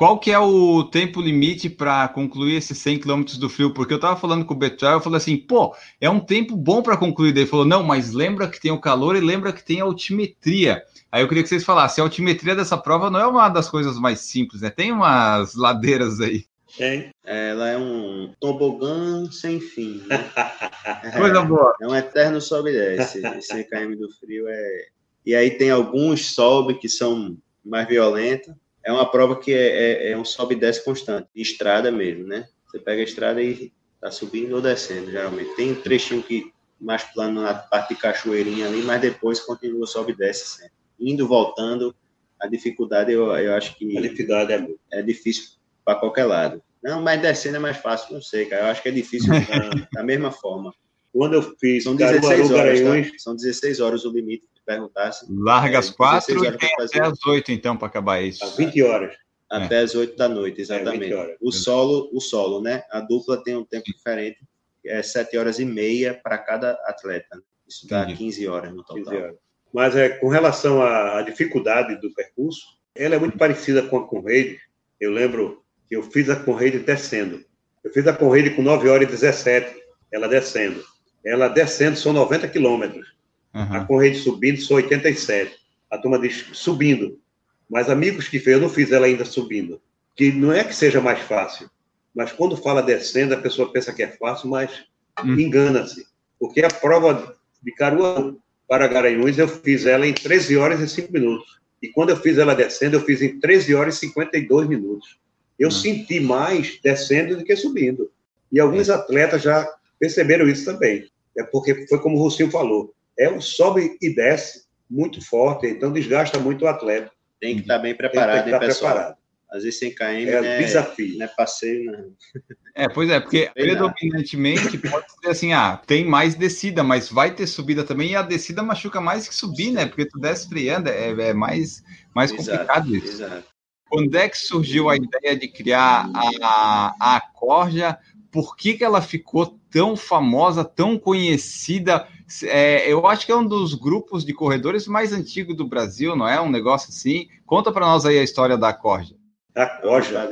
Qual que é o tempo limite para concluir esses 100 km do frio? Porque eu estava falando com o Betuel, eu falei assim, pô, é um tempo bom para concluir. Daí ele falou, não, mas lembra que tem o calor e lembra que tem a altimetria. Aí eu queria que vocês falassem, a altimetria dessa prova não é uma das coisas mais simples, né? Tem umas ladeiras aí. Tem. Ela é um tobogã sem fim. Né? Coisa boa. É um eterno sobe e desce. Esse km do frio é. E aí tem alguns sobe que são mais violentos é uma prova que é, é, é um sobe e desce constante, de estrada mesmo, né? Você pega a estrada e tá subindo ou descendo, geralmente. Tem um trechinho que mais plano na parte de cachoeirinha ali, mas depois continua sobe e desce sempre. Indo, voltando, a dificuldade eu, eu acho que... A dificuldade é, é difícil para qualquer lado. Não, mas descendo é mais fácil, não sei, cara. Eu acho que é difícil da, da mesma forma. Quando eu fiz... São 16 horas, tá? São 16 horas o limite perguntasse. Larga às é, quatro e tem até às oito, então, para acabar isso. Às 20 horas. Até é. às oito da noite, exatamente. É, o solo, o solo, né? A dupla tem um tempo diferente, é sete horas e meia para cada atleta. Né? Isso dá Entendi. 15 horas no total. Horas. Mas é, com relação à dificuldade do percurso, ela é muito parecida com a Conrade. Eu lembro que eu fiz a Conrade descendo. Eu fiz a Conrade com 9 horas e 17, ela descendo. Ela descendo são 90 quilômetros. Uhum. A corrente subindo são 87. A turma diz subindo. Mas amigos que fez, eu não fiz ela ainda subindo. Que não é que seja mais fácil, mas quando fala descendo, a pessoa pensa que é fácil, mas uhum. engana-se. Porque a prova de Caruaru para Garanhuns, eu fiz ela em 13 horas e 5 minutos. E quando eu fiz ela descendo, eu fiz em 13 horas e 52 minutos. Eu uhum. senti mais descendo do que subindo. E alguns é. atletas já perceberam isso também. É porque foi como o Rocinho falou é um sobe e desce muito forte, então desgasta muito o atleta. Tem que estar bem preparado, Tem que estar preparado. Às vezes 100 km é, né, desafio. não é passeio, não. É, pois é, porque predominantemente pode ser assim, ah, tem mais descida, mas vai ter subida também, e a descida machuca mais que subir, né? Porque tu desce freando, é, é mais, mais exato, complicado isso. Exato. Quando é que surgiu a ideia de criar a, a Corja? Por que, que ela ficou tão famosa, tão conhecida? É, eu acho que é um dos grupos de corredores mais antigos do Brasil, não é? Um negócio assim. Conta para nós aí a história da Corja. A Corja,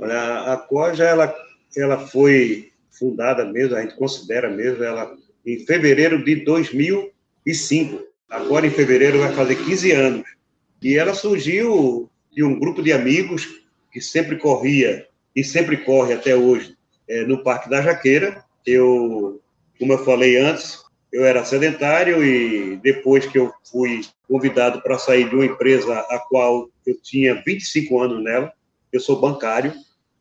a, a Corja, ela, ela foi fundada mesmo, a gente considera mesmo, ela em fevereiro de 2005. Agora, em fevereiro, vai fazer 15 anos. E ela surgiu de um grupo de amigos que sempre corria e sempre corre até hoje é, no Parque da Jaqueira. Eu como eu falei antes, eu era sedentário e depois que eu fui convidado para sair de uma empresa a qual eu tinha 25 anos nela, eu sou bancário,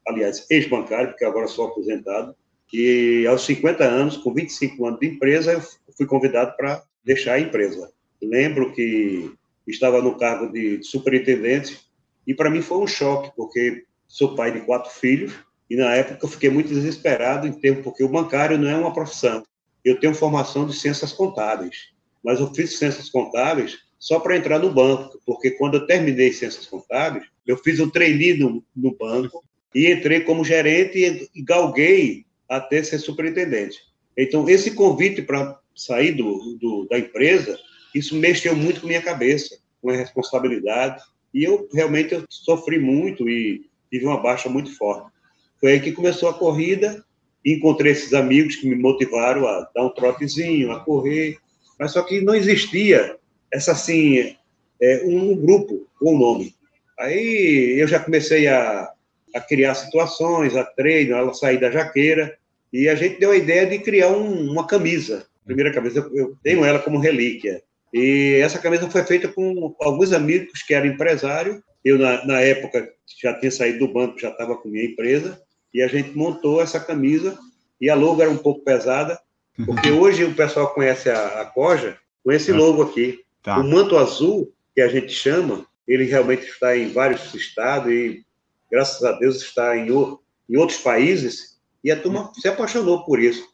aliás, ex-bancário, porque agora sou aposentado, e aos 50 anos, com 25 anos de empresa, eu fui convidado para deixar a empresa. Lembro que estava no cargo de superintendente e para mim foi um choque, porque sou pai de quatro filhos e na época eu fiquei muito desesperado em tempo, porque o bancário não é uma profissão. Eu tenho formação de ciências contábeis, mas eu fiz ciências contábeis só para entrar no banco, porque quando eu terminei ciências contábeis, eu fiz um trainee no, no banco e entrei como gerente e, e galguei até ser superintendente. Então, esse convite para sair do, do, da empresa, isso mexeu muito com minha cabeça, com a responsabilidade, e eu realmente eu sofri muito e tive uma baixa muito forte. Foi aí que começou a corrida, encontrei esses amigos que me motivaram a dar um trotezinho, a correr, mas só que não existia essa assim é, um grupo com um nome. Aí eu já comecei a, a criar situações, a treino, a sair da jaqueira, e a gente deu a ideia de criar um, uma camisa. primeira camisa, eu, eu tenho ela como relíquia. E essa camisa foi feita com alguns amigos que eram empresários. Eu, na, na época, já tinha saído do banco, já estava com minha empresa e a gente montou essa camisa e a logo era um pouco pesada, porque hoje o pessoal conhece a, a Coja com esse logo aqui. Tá. O manto azul, que a gente chama, ele realmente está em vários estados e, graças a Deus, está em, em outros países, e a turma se apaixonou por isso.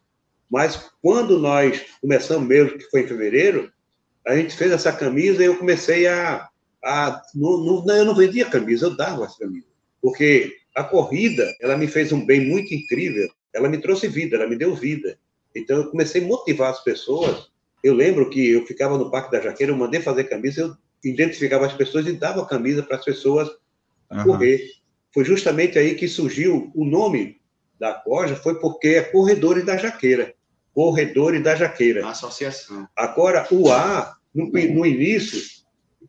Mas quando nós começamos mesmo, que foi em fevereiro, a gente fez essa camisa e eu comecei a. a não, não, eu não vendia camisa, eu dava as camisas. Porque a corrida, ela me fez um bem muito incrível. Ela me trouxe vida, ela me deu vida. Então eu comecei a motivar as pessoas. Eu lembro que eu ficava no Parque da Jaqueira, eu mandei fazer camisa, eu identificava as pessoas e dava camisa para as pessoas uhum. correr. Foi justamente aí que surgiu o nome da Corja, foi porque é Corredores da Jaqueira. Corredores da Jaqueira. Associação. Agora, o A, no, no início,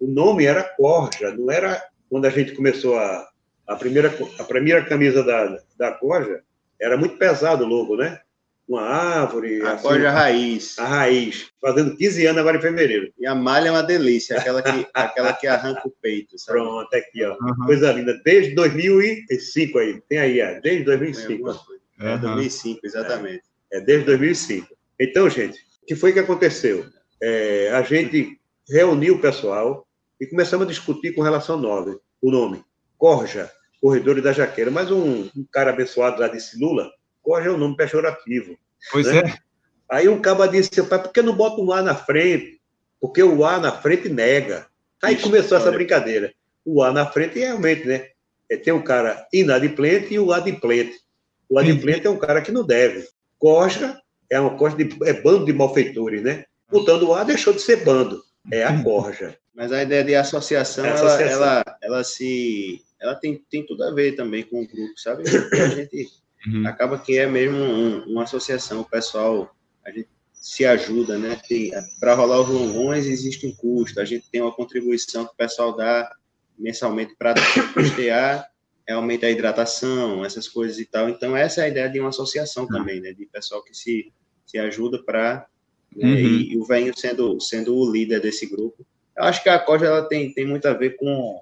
o nome era Corja, não era quando a gente começou a. A primeira, a primeira camisa da, da Corja era muito pesado o logo, né? uma árvore. A assim, corda raiz. A raiz. Fazendo 15 anos agora em fevereiro. E a malha é uma delícia, aquela que, aquela que arranca o peito. Sabe? Pronto, aqui, ó. Uhum. Coisa linda. Desde 2005 aí. Tem aí, ó. Desde 2005. É, uhum. 2005, exatamente. É, é, desde 2005. Então, gente, o que foi que aconteceu? É, a gente reuniu o pessoal e começamos a discutir com relação ao nome. O nome. Corja, Corredores da Jaqueira. Mas um, um cara abençoado lá disse, Lula, corre é um nome pejorativo. Pois né? é. Aí um caba disse, pai, por que não bota um A na frente? Porque o A na frente nega. Aí começou essa brincadeira. O A na frente realmente, né? É, tem um cara inadimplente e o adimplente. O adimplente é um cara que não deve. Corja é uma corja de é bando de malfeitores, né? Botando o A deixou de ser bando. É a corja. Mas a ideia de associação, é associação. Ela, ela, ela, se. Ela tem, tem tudo a ver também com o grupo, sabe? A gente Uhum. Acaba que é mesmo um, uma associação, o pessoal, a gente se ajuda, né? Para rolar os longões existe um custo, a gente tem uma contribuição que o pessoal dá mensalmente para custear realmente a hidratação, essas coisas e tal. Então, essa é a ideia de uma associação tá. também, né? De pessoal que se, se ajuda para. Né? Uhum. E, e, o Venho sendo, sendo o líder desse grupo. Eu acho que a COJA ela tem, tem muito a ver com,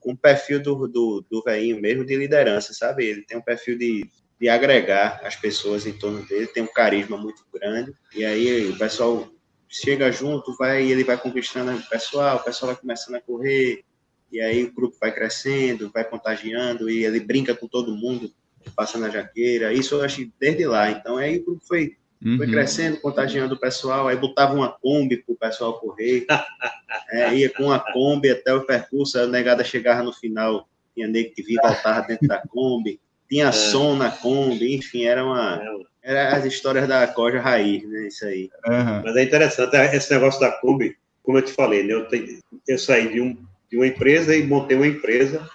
com o perfil do, do, do Veinho mesmo de liderança, sabe? Ele tem um perfil de, de agregar as pessoas em torno dele, tem um carisma muito grande, e aí o pessoal chega junto, vai, ele vai conquistando o pessoal, o pessoal vai começando a correr, e aí o grupo vai crescendo, vai contagiando, e ele brinca com todo mundo, passando a jaqueira, isso eu acho desde lá, então aí o grupo foi, uhum. foi crescendo, contagiando o pessoal, aí botava uma Kombi para o pessoal correr, é, ia com a Kombi até o percurso, a negada chegava no final, tinha nego que vinha voltava dentro da Kombi, tinha é. som na Kombi, enfim, era uma. É. Era as histórias da Coja Raiz, né? Isso aí. Uhum. Mas é interessante, é, esse negócio da Kombi, como eu te falei, né? Eu, te, eu saí de, um, de uma empresa e montei uma empresa,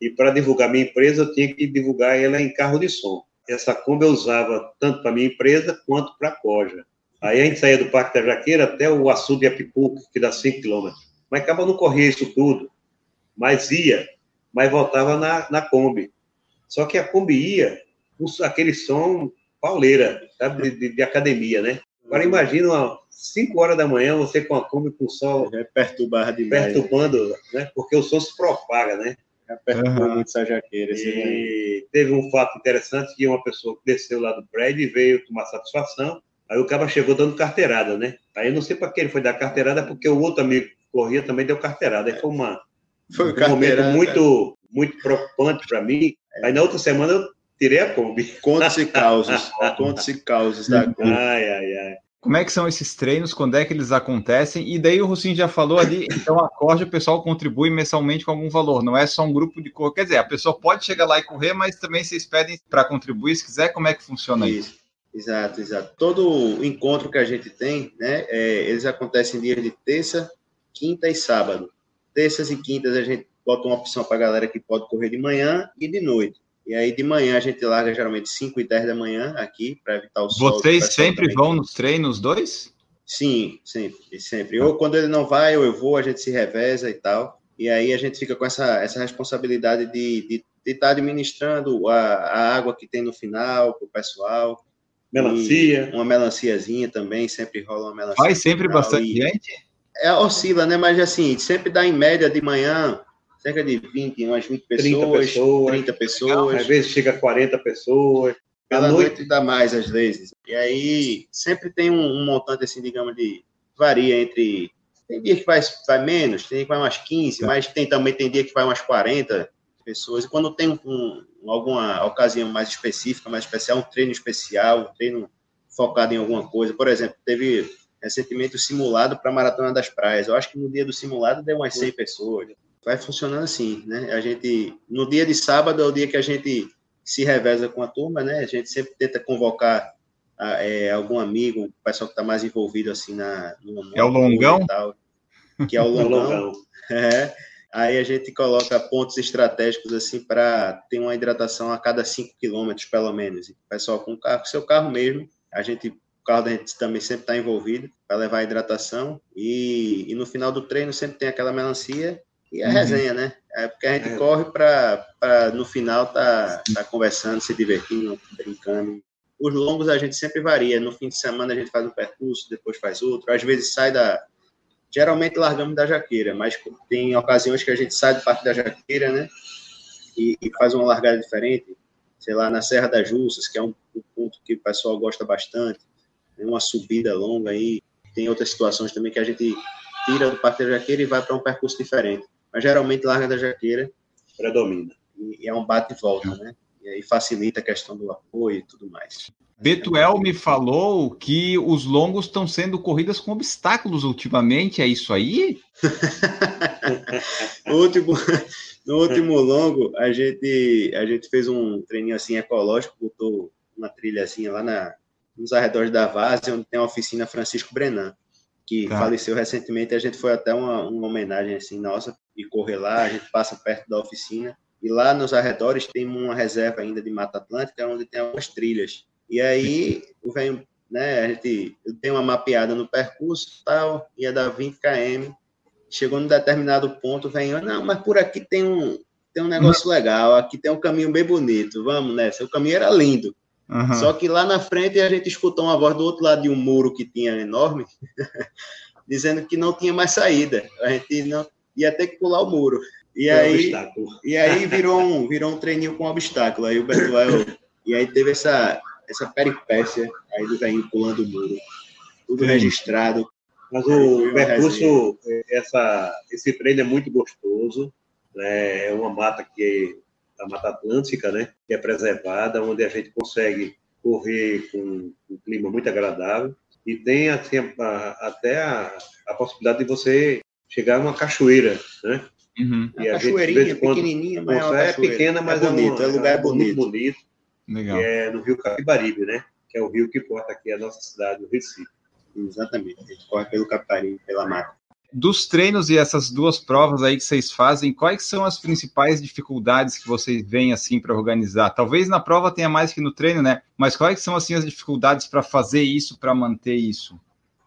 e para divulgar minha empresa, eu tinha que divulgar ela em carro de som. Essa Kombi eu usava tanto para minha empresa quanto para a Coja. Aí a gente saía do Parque da Jaqueira até o açude de Apipuco, que dá 5 quilômetros. Mas acaba não corria isso tudo. Mas ia, mas voltava na, na Kombi. Só que a Kombi ia com aquele som pauleira, sabe, de, de, de academia, né? Agora imagina, 5 horas da manhã, você com a Kombi com o sol é perturbado demais, perturbando, né? Porque o som se propaga, né? Já perturbou uhum. muito essa jaqueira. E teve um fato interessante que uma pessoa desceu lá do prédio e veio tomar satisfação. Aí o cara chegou dando carteirada, né? Aí eu não sei para que ele foi dar carteirada, porque o outro amigo que corria também deu carteirada. Aí foi uma, foi um momento muito, muito preocupante para mim. Aí na outra semana eu tirei a Kombi. Contos e causos. Contos e causos da Kombi. Ai, ai, ai. Como é que são esses treinos? Quando é que eles acontecem? E daí o Russinho já falou ali, então a corda o pessoal contribui mensalmente com algum valor, não é só um grupo de correr. Quer dizer, a pessoa pode chegar lá e correr, mas também vocês pedem para contribuir, se quiser, como é que funciona isso? isso? Exato, exato. Todo encontro que a gente tem, né, é, eles acontecem dias de terça, quinta e sábado. Terças e quintas a gente bota uma opção para a galera que pode correr de manhã e de noite. E aí de manhã a gente larga geralmente 5 e 10 da manhã aqui para evitar o sol. Vocês sempre vão nos treinos dois? Sim, sempre, sempre. Ou quando ele não vai, ou eu vou, a gente se reveza e tal. E aí a gente fica com essa, essa responsabilidade de, de, de estar tá administrando a, a água que tem no final para o pessoal. Melancia. Uma melanciazinha também, sempre rola uma melancia. Vai sempre bastante e, gente? É, oscila, né? Mas assim, sempre dá em média de manhã cerca de 20, umas 20 pessoas, 30 pessoas, 30 pessoas. Às vezes chega a 40 pessoas. Pela noite, noite dá mais, às vezes. E aí sempre tem um, um, montante, assim, digamos, de. varia entre Tem dia que vai, vai menos, tem dia que vai umas 15, mas tem também tem dia que vai umas 40 pessoas. E quando tem um, alguma ocasião mais específica, mais especial, um treino especial, um treino focado em alguma coisa. Por exemplo, teve recentemente o simulado para a Maratona das Praias. Eu acho que no dia do simulado deu umas 100 pessoas. Vai funcionando assim, né? A gente, no dia de sábado é o dia que a gente se reveza com a turma, né? A gente sempre tenta convocar é, algum amigo, o pessoal que está mais envolvido assim na no é o longão, tal, que é o longão. é. Aí a gente coloca pontos estratégicos assim para ter uma hidratação a cada 5 quilômetros, pelo menos. E o pessoal com o carro, seu carro mesmo, a gente, o carro da gente também sempre está envolvido para levar a hidratação. E, e, no final do treino sempre tem aquela melancia e a uhum. resenha, né? É porque a gente é. corre para no final tá, tá conversando, se divertindo, brincando. Os longos a gente sempre varia. No fim de semana a gente faz um percurso, depois faz outro. Às vezes sai da, geralmente largamos da jaqueira, mas tem ocasiões que a gente sai do Parque da Jaqueira, né? E, e, faz uma largada diferente, sei lá, na Serra das Jussas, que é um, um ponto que o pessoal gosta bastante, tem uma subida longa aí, tem outras situações também que a gente tira do Parque da Jaqueira e vai para um percurso diferente. Mas geralmente larga da Jaqueira. Predomina. E, e é um bate e volta, né? E aí facilita a questão do apoio e tudo mais. Betuel me falou que os longos estão sendo corridas com obstáculos ultimamente, é isso aí? no, último, no último longo, a gente, a gente fez um treininho assim ecológico, botou uma trilha assim lá na, nos arredores da Vase, onde tem a oficina Francisco Brenan, que tá. faleceu recentemente. A gente foi até uma, uma homenagem assim nossa e correr lá, a gente passa perto da oficina. E lá nos arredores tem uma reserva ainda de Mata Atlântica, onde tem algumas trilhas. E aí, vem, né, a gente tem uma mapeada no percurso tal, ia dar 20 km. Chegou num determinado ponto, vem, não, mas por aqui tem um, tem um negócio legal, aqui tem um caminho bem bonito, vamos nessa. O caminho era lindo. Uhum. Só que lá na frente a gente escutou uma voz do outro lado de um muro que tinha enorme, dizendo que não tinha mais saída. A gente não ia ter que pular o muro. E aí, e aí virou um, virou um treininho com obstáculo. Aí o Betuel, e aí teve essa, essa peripécia aí do velhinho pulando o muro. Tudo Sim. registrado. Mas o percurso, essa, esse treino é muito gostoso. Né? É uma mata que a Mata Atlântica, né? Que é preservada, onde a gente consegue correr com um clima muito agradável e tem assim, a, até a, a, possibilidade de você chegar numa cachoeira, né? Uhum. E a, a cachoeirinha gente, pequenininha, mas é, é pequena, mas é bonito, é, um, é lugar é bonito. Muito bonito. Legal. Que é no Rio Capibaribe, né? Que é o rio que corta aqui a nossa cidade, o Recife. Exatamente. A gente corre pelo Capibaribe, pela mata. Dos treinos e essas duas provas aí que vocês fazem, quais são as principais dificuldades que vocês veem assim para organizar? Talvez na prova tenha mais que no treino, né? Mas quais são assim as dificuldades para fazer isso, para manter isso?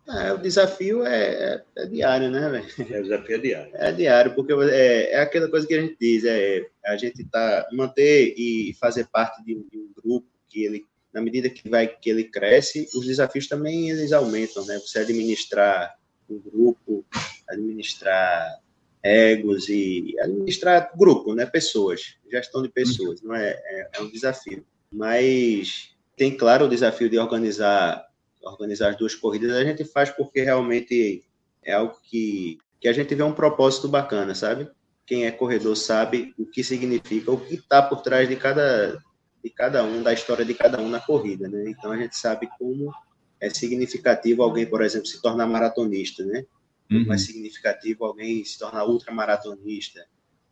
É, o desafio é, é, é diário, né, velho? É, o desafio é diário. É diário, porque é, é aquela coisa que a gente diz, é a gente tá manter e fazer parte de um, de um, grupo que ele, na medida que vai que ele cresce, os desafios também eles aumentam, né? Você administrar um grupo, administrar egos e administrar grupo, né? Pessoas, gestão de pessoas, não é, é, é um desafio. Mas tem claro o desafio de organizar organizar as duas corridas, a gente faz porque realmente é algo que, que a gente vê um propósito bacana, sabe? Quem é corredor sabe o que significa, o que está por trás de cada, de cada um, da história de cada um na corrida, né? Então a gente sabe como é significativo alguém, por exemplo, se tornar maratonista, né? É uhum. é significativo alguém se tornar ultramaratonista.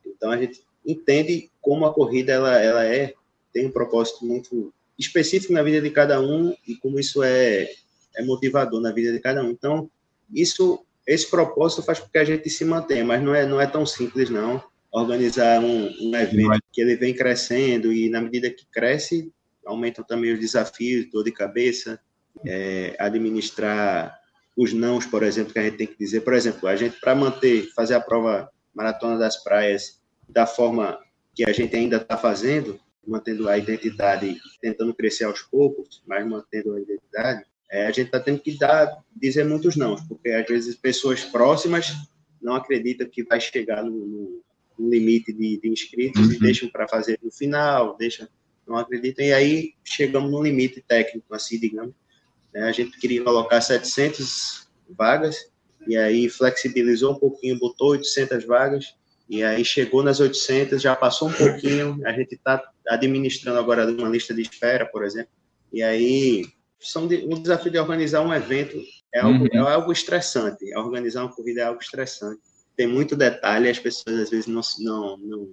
Então a gente entende como a corrida ela, ela é tem um propósito muito específico na vida de cada um e como isso é é motivador na vida de cada um. Então, isso, esse propósito faz com que a gente se mantenha, mas não é, não é tão simples, não. Organizar um, um evento que ele vem crescendo e, na medida que cresce, aumentam também os desafios, dor de cabeça, é, administrar os nãos, por exemplo, que a gente tem que dizer. Por exemplo, a gente, para manter, fazer a prova Maratona das Praias da forma que a gente ainda está fazendo, mantendo a identidade, tentando crescer aos poucos, mas mantendo a identidade, é, a gente está tendo que dar, dizer muitos não, porque às vezes pessoas próximas não acreditam que vai chegar no, no, no limite de, de inscritos uhum. e deixam para fazer no final, deixam, não acreditam, e aí chegamos no limite técnico, assim, digamos. É, a gente queria colocar 700 vagas, e aí flexibilizou um pouquinho, botou 800 vagas, e aí chegou nas 800, já passou um pouquinho, a gente está administrando agora uma lista de espera, por exemplo, e aí são de, um desafio de organizar um evento é algo, uhum. é algo estressante, organizar uma corrida é algo estressante, tem muito detalhe, as pessoas às vezes não, não, não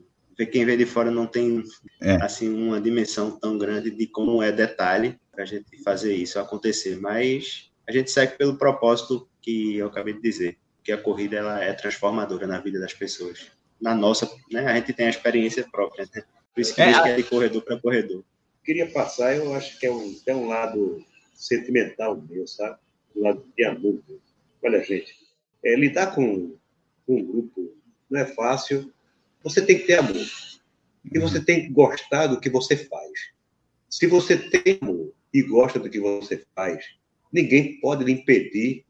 quem vê de fora não tem é. assim uma dimensão tão grande de como é detalhe para a gente fazer isso acontecer, mas a gente segue pelo propósito que eu acabei de dizer, que a corrida ela é transformadora na vida das pessoas. Na nossa, né, a gente tem a experiência própria, né? Por isso que é, é de corredor para corredor. Queria passar, eu acho que é um, tem um lado sentimental meu, sabe? Um lado de amor. Olha, gente, é, lidar com, com um grupo não é fácil. Você tem que ter amor. E você tem que gostar do que você faz. Se você tem amor e gosta do que você faz, ninguém pode lhe impedir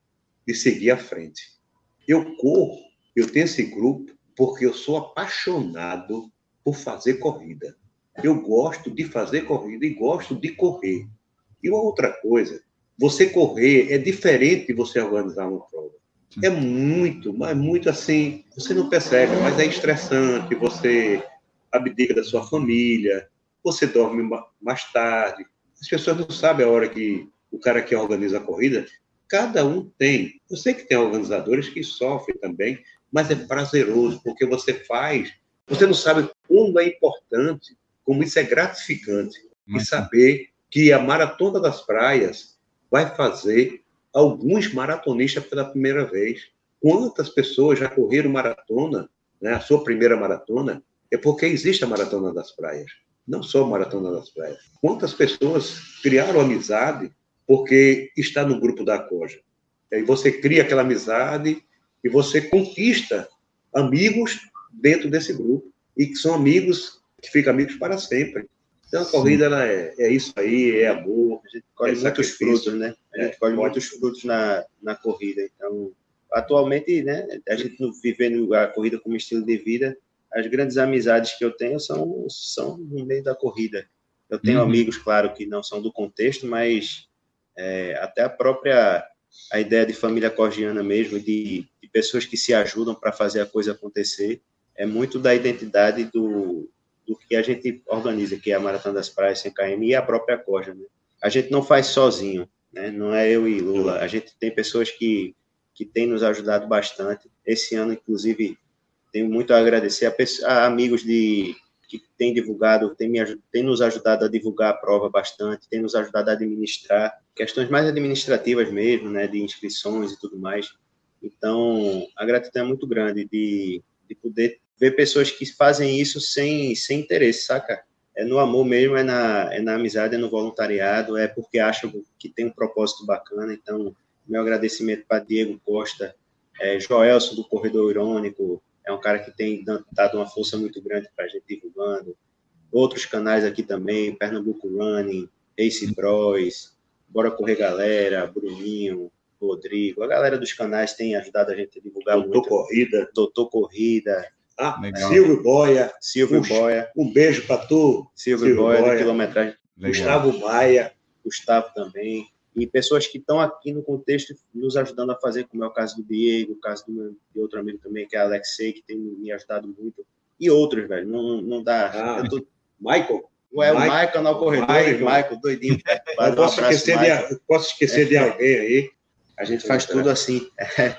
de seguir à frente. Eu corro, eu tenho esse grupo porque eu sou apaixonado por fazer corrida. Eu gosto de fazer corrida e gosto de correr. E uma outra coisa, você correr é diferente de você organizar uma prova. É muito, mas muito assim, você não percebe, mas é estressante, você abdica da sua família, você dorme mais tarde. As pessoas não sabem a hora que o cara que organiza a corrida, cada um tem. Eu sei que tem organizadores que sofrem também, mas é prazeroso, porque você faz, você não sabe como é importante, como isso é gratificante, e saber que a Maratona das Praias vai fazer alguns maratonistas pela primeira vez. Quantas pessoas já correram maratona, né, a sua primeira maratona, é porque existe a Maratona das Praias, não só Maratona das Praias. Quantas pessoas criaram amizade porque está no grupo da Coja. E aí você cria aquela amizade e você conquista amigos dentro desse grupo e que são amigos que ficam amigos para sempre. Então a corrida ela é, é isso aí, é amor, a gente colhe é muitos frutos, né? A gente é, colhe muitos frutos na, na corrida. Então, atualmente, né, a gente vivendo a corrida como estilo de vida, as grandes amizades que eu tenho são, são no meio da corrida. Eu tenho uhum. amigos, claro, que não são do contexto, mas é, até a própria a ideia de família corgiana mesmo, de, de pessoas que se ajudam para fazer a coisa acontecer, é muito da identidade do, do que a gente organiza, que é a Maratona das Praias, 100 km, e a própria Corja. Né? A gente não faz sozinho, né? não é eu e Lula, a gente tem pessoas que, que têm nos ajudado bastante. Esse ano, inclusive, tenho muito a agradecer a, a amigos de, que têm divulgado, têm, têm nos ajudado a divulgar a prova bastante, têm nos ajudado a administrar questões mais administrativas mesmo, né, de inscrições e tudo mais. Então, a gratidão é muito grande de, de poder ver pessoas que fazem isso sem, sem interesse, saca? É no amor mesmo, é na, é na amizade, é no voluntariado, é porque acham que tem um propósito bacana. Então, meu agradecimento para Diego Costa, é, Joelson do Corredor Irônico, é um cara que tem dado uma força muito grande para a gente divulgando. Outros canais aqui também, Pernambuco Running, Ace Bros, Bora Correr Galera, Bruninho, Rodrigo. A galera dos canais tem ajudado a gente a divulgar Doutor muito. Corrida. Doutor Corrida. Ah, Silvio Boia. Silvio Puxa, Boia. Um beijo para tu. Silvio, Silvio Boia, Boia, quilometragem. Legal. Gustavo Maia. Gustavo também e pessoas que estão aqui no contexto nos ajudando a fazer, como é o caso do Diego, o caso do meu, de outro amigo também, que é Alexei, que tem me ajudado muito, e outros, velho, não, não dá. Ah, tô... Michael? Ué, o Michael no corredor, Michael, Michael doidinho. Eu posso, um esquecer de, posso esquecer é, de alguém aí. A gente faz tudo assim, é,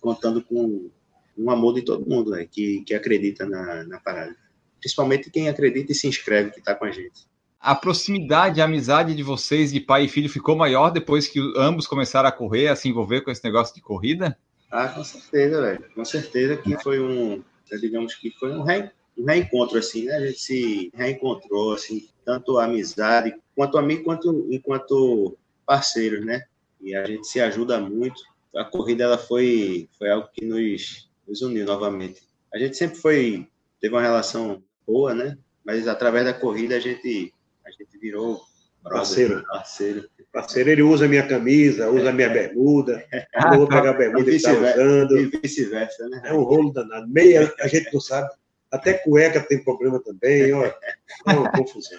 contando com um amor de todo mundo, né, que, que acredita na, na parada. Principalmente quem acredita e se inscreve, que está com a gente a proximidade, a amizade de vocês de pai e filho ficou maior depois que ambos começaram a correr, a se envolver com esse negócio de corrida? Ah, com certeza, velho. Com certeza que foi um, digamos que foi um, re, um reencontro, assim, né? A gente se reencontrou, assim, tanto a amizade, quanto amigo, quanto enquanto parceiros, né? E a gente se ajuda muito. A corrida, ela foi, foi algo que nos, nos uniu novamente. A gente sempre foi, teve uma relação boa, né? Mas através da corrida a gente a gente virou parceiro. Parceiro. Parceiro, ele usa minha camisa, usa minha bermuda, eu vou pegar a bermuda que está usando. E vice-versa, né? É um rolo danado. Meia, a gente não sabe. Até cueca tem problema também, ó. É uma confusão.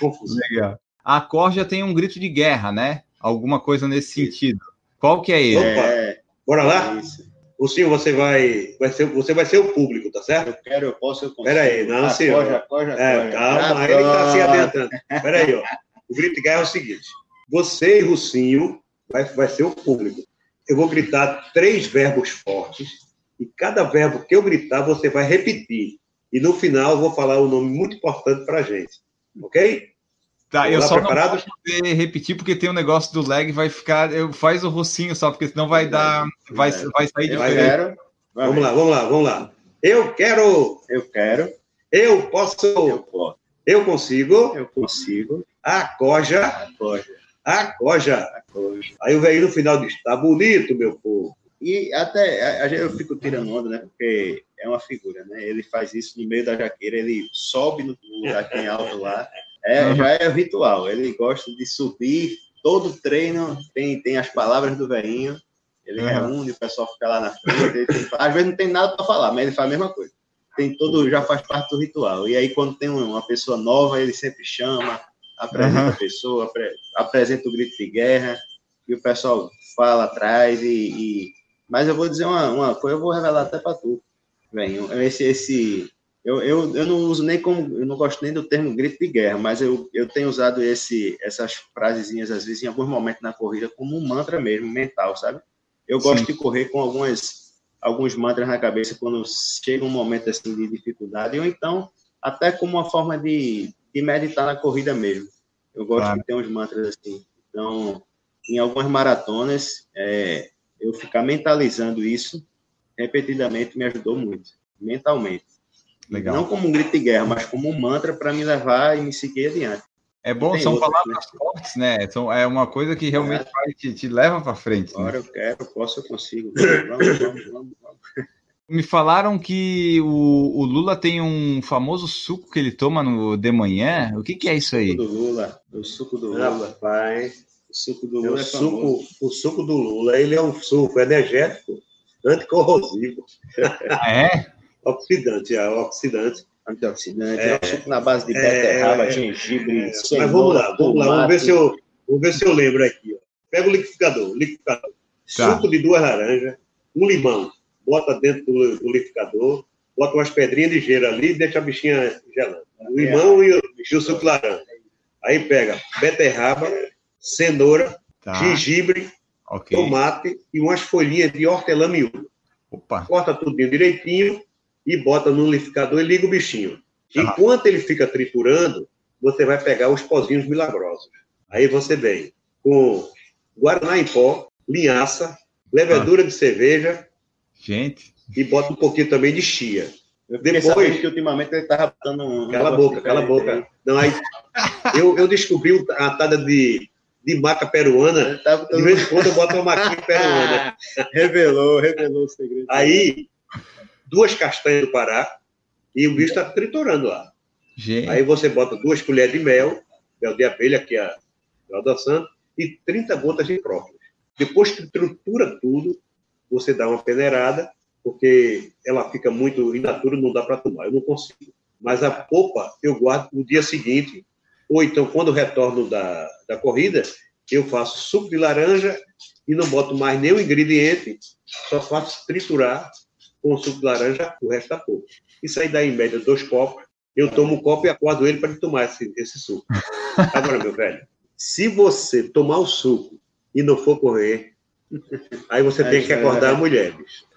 confusão. Legal. A Corja tem um grito de guerra, né? Alguma coisa nesse sentido. Qual que é ele? É, Bora lá? Isso. O senhor, você vai, vai ser, você vai ser o público, tá certo? Eu quero, eu posso, eu consigo. Pera aí, não, senhor. Acoja, acoja, É, acoja. calma, Ah, ele está se pronto. adiantando. Espera aí, ó. O grito de guerra é o seguinte: você e Rucinho vai, vai ser o público. Eu vou gritar três verbos fortes, e cada verbo que eu gritar, você vai repetir. E no final, eu vou falar um nome muito importante para a gente. Ok? Tá, eu só preparado? não vou poder repetir porque tem um negócio do lag, vai ficar. Eu, faz o rocinho só, porque senão vai dar. Vai, vai sair quero. vai Vamos ver. lá, vamos lá, vamos lá. Eu quero, Eu quero, eu posso, eu posso, eu consigo, eu consigo. acoja, Acoja, acoja. acoja. Aí o velho no final diz: tá bonito, meu povo. E até a, a eu fico tirando onda, né? Porque é uma figura, né? Ele faz isso no meio da jaqueira, ele sobe no lugar que tem alto lá. É, Uhum. Já é ritual. Ele gosta de subir. Todo treino tem, tem as palavras do velhinho. Ele Uhum. reúne, o pessoal fica lá na frente. tem- às vezes não tem nada para falar, mas ele faz a mesma coisa. Tem todo, já faz parte do ritual. E aí, quando tem uma pessoa nova, ele sempre chama, apresenta Uhum. a pessoa, apre- apresenta o grito de guerra, e o pessoal fala atrás e, e mas eu vou dizer uma, uma coisa, eu vou revelar até para tu, velho. Esse, esse, eu, eu, eu não uso nem como, eu não gosto nem do termo grito de guerra, mas eu, eu tenho usado esse, essas frasezinhas, às vezes, em alguns momentos na corrida, como um mantra mesmo, mental, sabe? Eu gosto Sim. de correr com algumas, alguns mantras na cabeça quando chega um momento assim de dificuldade, ou então, até como uma forma de, de meditar na corrida mesmo. Eu gosto Claro. de ter uns mantras assim. Então, em algumas maratonas, é, eu ficar mentalizando isso repetidamente me ajudou muito, mentalmente. Legal. Não como um grito de guerra, mas como um mantra para me levar e me seguir adiante. É bom, Tem são outras, palavras fortes, né? São, é uma coisa que realmente vai, te, te leva para frente. né? Agora eu quero, eu posso, eu consigo. Vamos, vamos, vamos. vamos. Me falaram que o, o Lula tem um famoso suco que ele toma no de manhã. O que, que é isso aí? Suco do Lula, o suco do Lula, Rapaz, o suco do é o Lula é famoso. suco, o suco do Lula, ele é um suco energético, anticorrosivo, Ah, é? Oxidante, é oxidante. Antioxidante, é, suco na base de É, beterraba, é, gengibre, É, cenoura, mas vamos lá, vamos lá, vamos ver se eu, vamos ver se eu lembro aqui. Ó. Pega o liquidificador, liquidificador. Tá. Suco de duas laranjas, um limão, bota dentro do, do liquidificador, bota umas pedrinhas de gelo ali e deixa a bichinha gelando. O limão e o, e o suco de laranja. Aí pega beterraba, cenoura, Tá. gengibre, Ok. tomate e umas folhinhas de hortelã miúda. Opa. Corta tudo direitinho e bota no liquidificador e liga o bichinho. Enquanto ele fica triturando, você vai pegar os pozinhos milagrosos. Aí você vem com guaraná em pó, linhaça, levedura Ah. de cerveja Gente. e bota um pouquinho também de chia. Eu Depois- que ultimamente ele tava botando um. Cala a boca, cala a boca. Não, aí, eu, eu descobri a tada de, de maca peruana. Tava De vez em quando eu boto uma maquinha peruana. revelou, revelou o segredo. Aí, duas castanhas do Pará e o bicho está triturando lá. Gente. Aí você bota duas colheres de mel, mel de abelha, que é a mel da santa, e 30 gotas de própolis. Depois que tritura tudo, você dá uma peneirada, porque ela fica muito inatura, não dá para tomar. Eu não consigo. Mas a polpa eu guardo no dia seguinte, ou então quando eu retorno da, da corrida, eu faço suco de laranja e não boto mais nenhum ingrediente, só faço triturar com o suco de laranja o resto da polpa. Isso aí dá em média dois copos. Eu tomo um copo e acordo ele para ele tomar esse, esse suco. Agora, meu velho, se você tomar o suco e não for correr, aí você É, tem que é, acordar é. a mulher, bicho.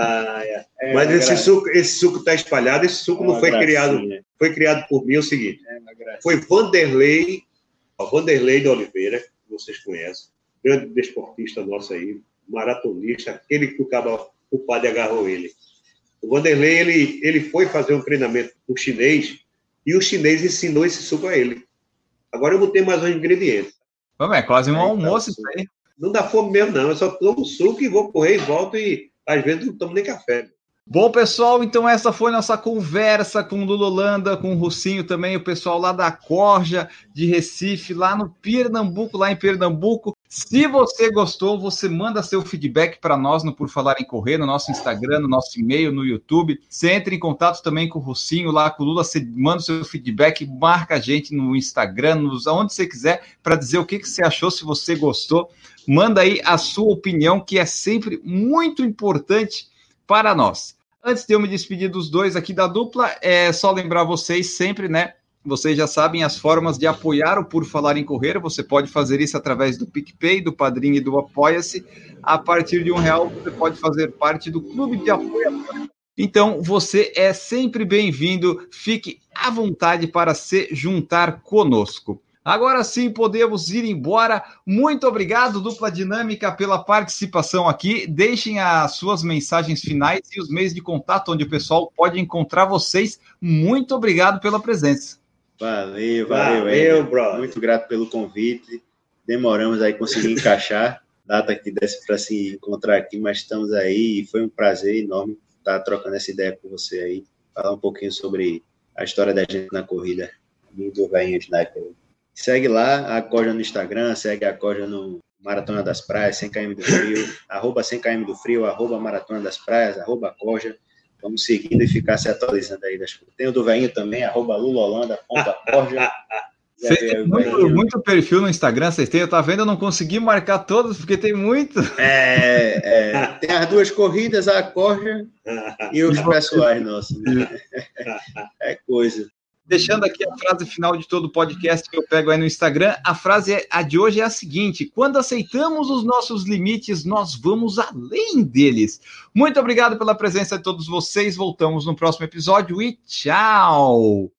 Ah, é. É, Mas esse gra- suco, esse suco está espalhado, esse suco é não uma foi criado, gracinha, foi criado por mim é o seguinte. É. Foi Vanderlei, ó, Vanderlei de Oliveira, que vocês conhecem, grande desportista nosso aí, maratonista, aquele que o, caba, o padre agarrou ele. O Vanderlei, ele, ele foi fazer um treinamento com o chinês e o chinês ensinou esse suco a ele. Agora eu botei mais um ingrediente. Vamos, é quase um tá almoço o isso aí. Não dá fome mesmo, não. Eu só tomo suco e vou correr e volto e às vezes não tomo nem café. Bom, pessoal, então essa foi nossa conversa com o Lulolanda, com o Russinho também, o pessoal lá da Corja de Recife, lá no Pernambuco, lá em Pernambuco. Se você gostou, você manda seu feedback para nós no Por Falar em Correr, no nosso Instagram, no nosso e-mail, no YouTube. Você entra em contato também com o Russinho, lá com o Lula, você manda seu feedback, marca a gente no Instagram, nos, onde você quiser, para dizer o que, que você achou, se você gostou. Manda aí a sua opinião, que é sempre muito importante para nós. Antes de eu me despedir dos dois aqui da dupla, é só lembrar vocês sempre, né? Vocês já sabem as formas de apoiar o Por Falar em Correr. Você pode fazer isso através do PicPay, do Padrinho e do Apoia-se. A partir de um real, você pode fazer parte do clube de apoio. Então, você é sempre bem-vindo. Fique à vontade para se juntar conosco. Agora sim podemos ir embora. Muito obrigado, dupla dinâmica, pela participação aqui. Deixem as suas mensagens finais e os meios de contato onde o pessoal pode encontrar vocês. Muito obrigado pela presença. Valeu, valeu, valeu bro. Muito grato pelo convite. Demoramos aí conseguir encaixar data que desse para se encontrar aqui, mas estamos aí e foi um prazer enorme estar trocando essa ideia com você aí, falar um pouquinho sobre a história da gente na corrida do velhinho Sniper. Segue lá a Corja no Instagram, segue a Corja no Maratona das Praias, 100km do Frio, arroba 100km do Frio, arroba Maratona das Praias, arroba Corja. Vamos seguindo e ficar se atualizando aí das coisas. Tem o do Veinho também, arroba Lula Holanda, ponta Corja. Tem muito, muito, perfil no Instagram, vocês têm? Eu tava vendo, eu não consegui marcar todos, porque tem muito. É, é, tem as duas corridas, a Corja e os pessoais nossos. Né? É coisa. Deixando aqui a frase final de todo o podcast que eu pego aí no Instagram, a frase é, a de hoje é a seguinte: quando aceitamos os nossos limites, nós vamos além deles. Muito obrigado pela presença de todos vocês. Voltamos no próximo episódio e tchau!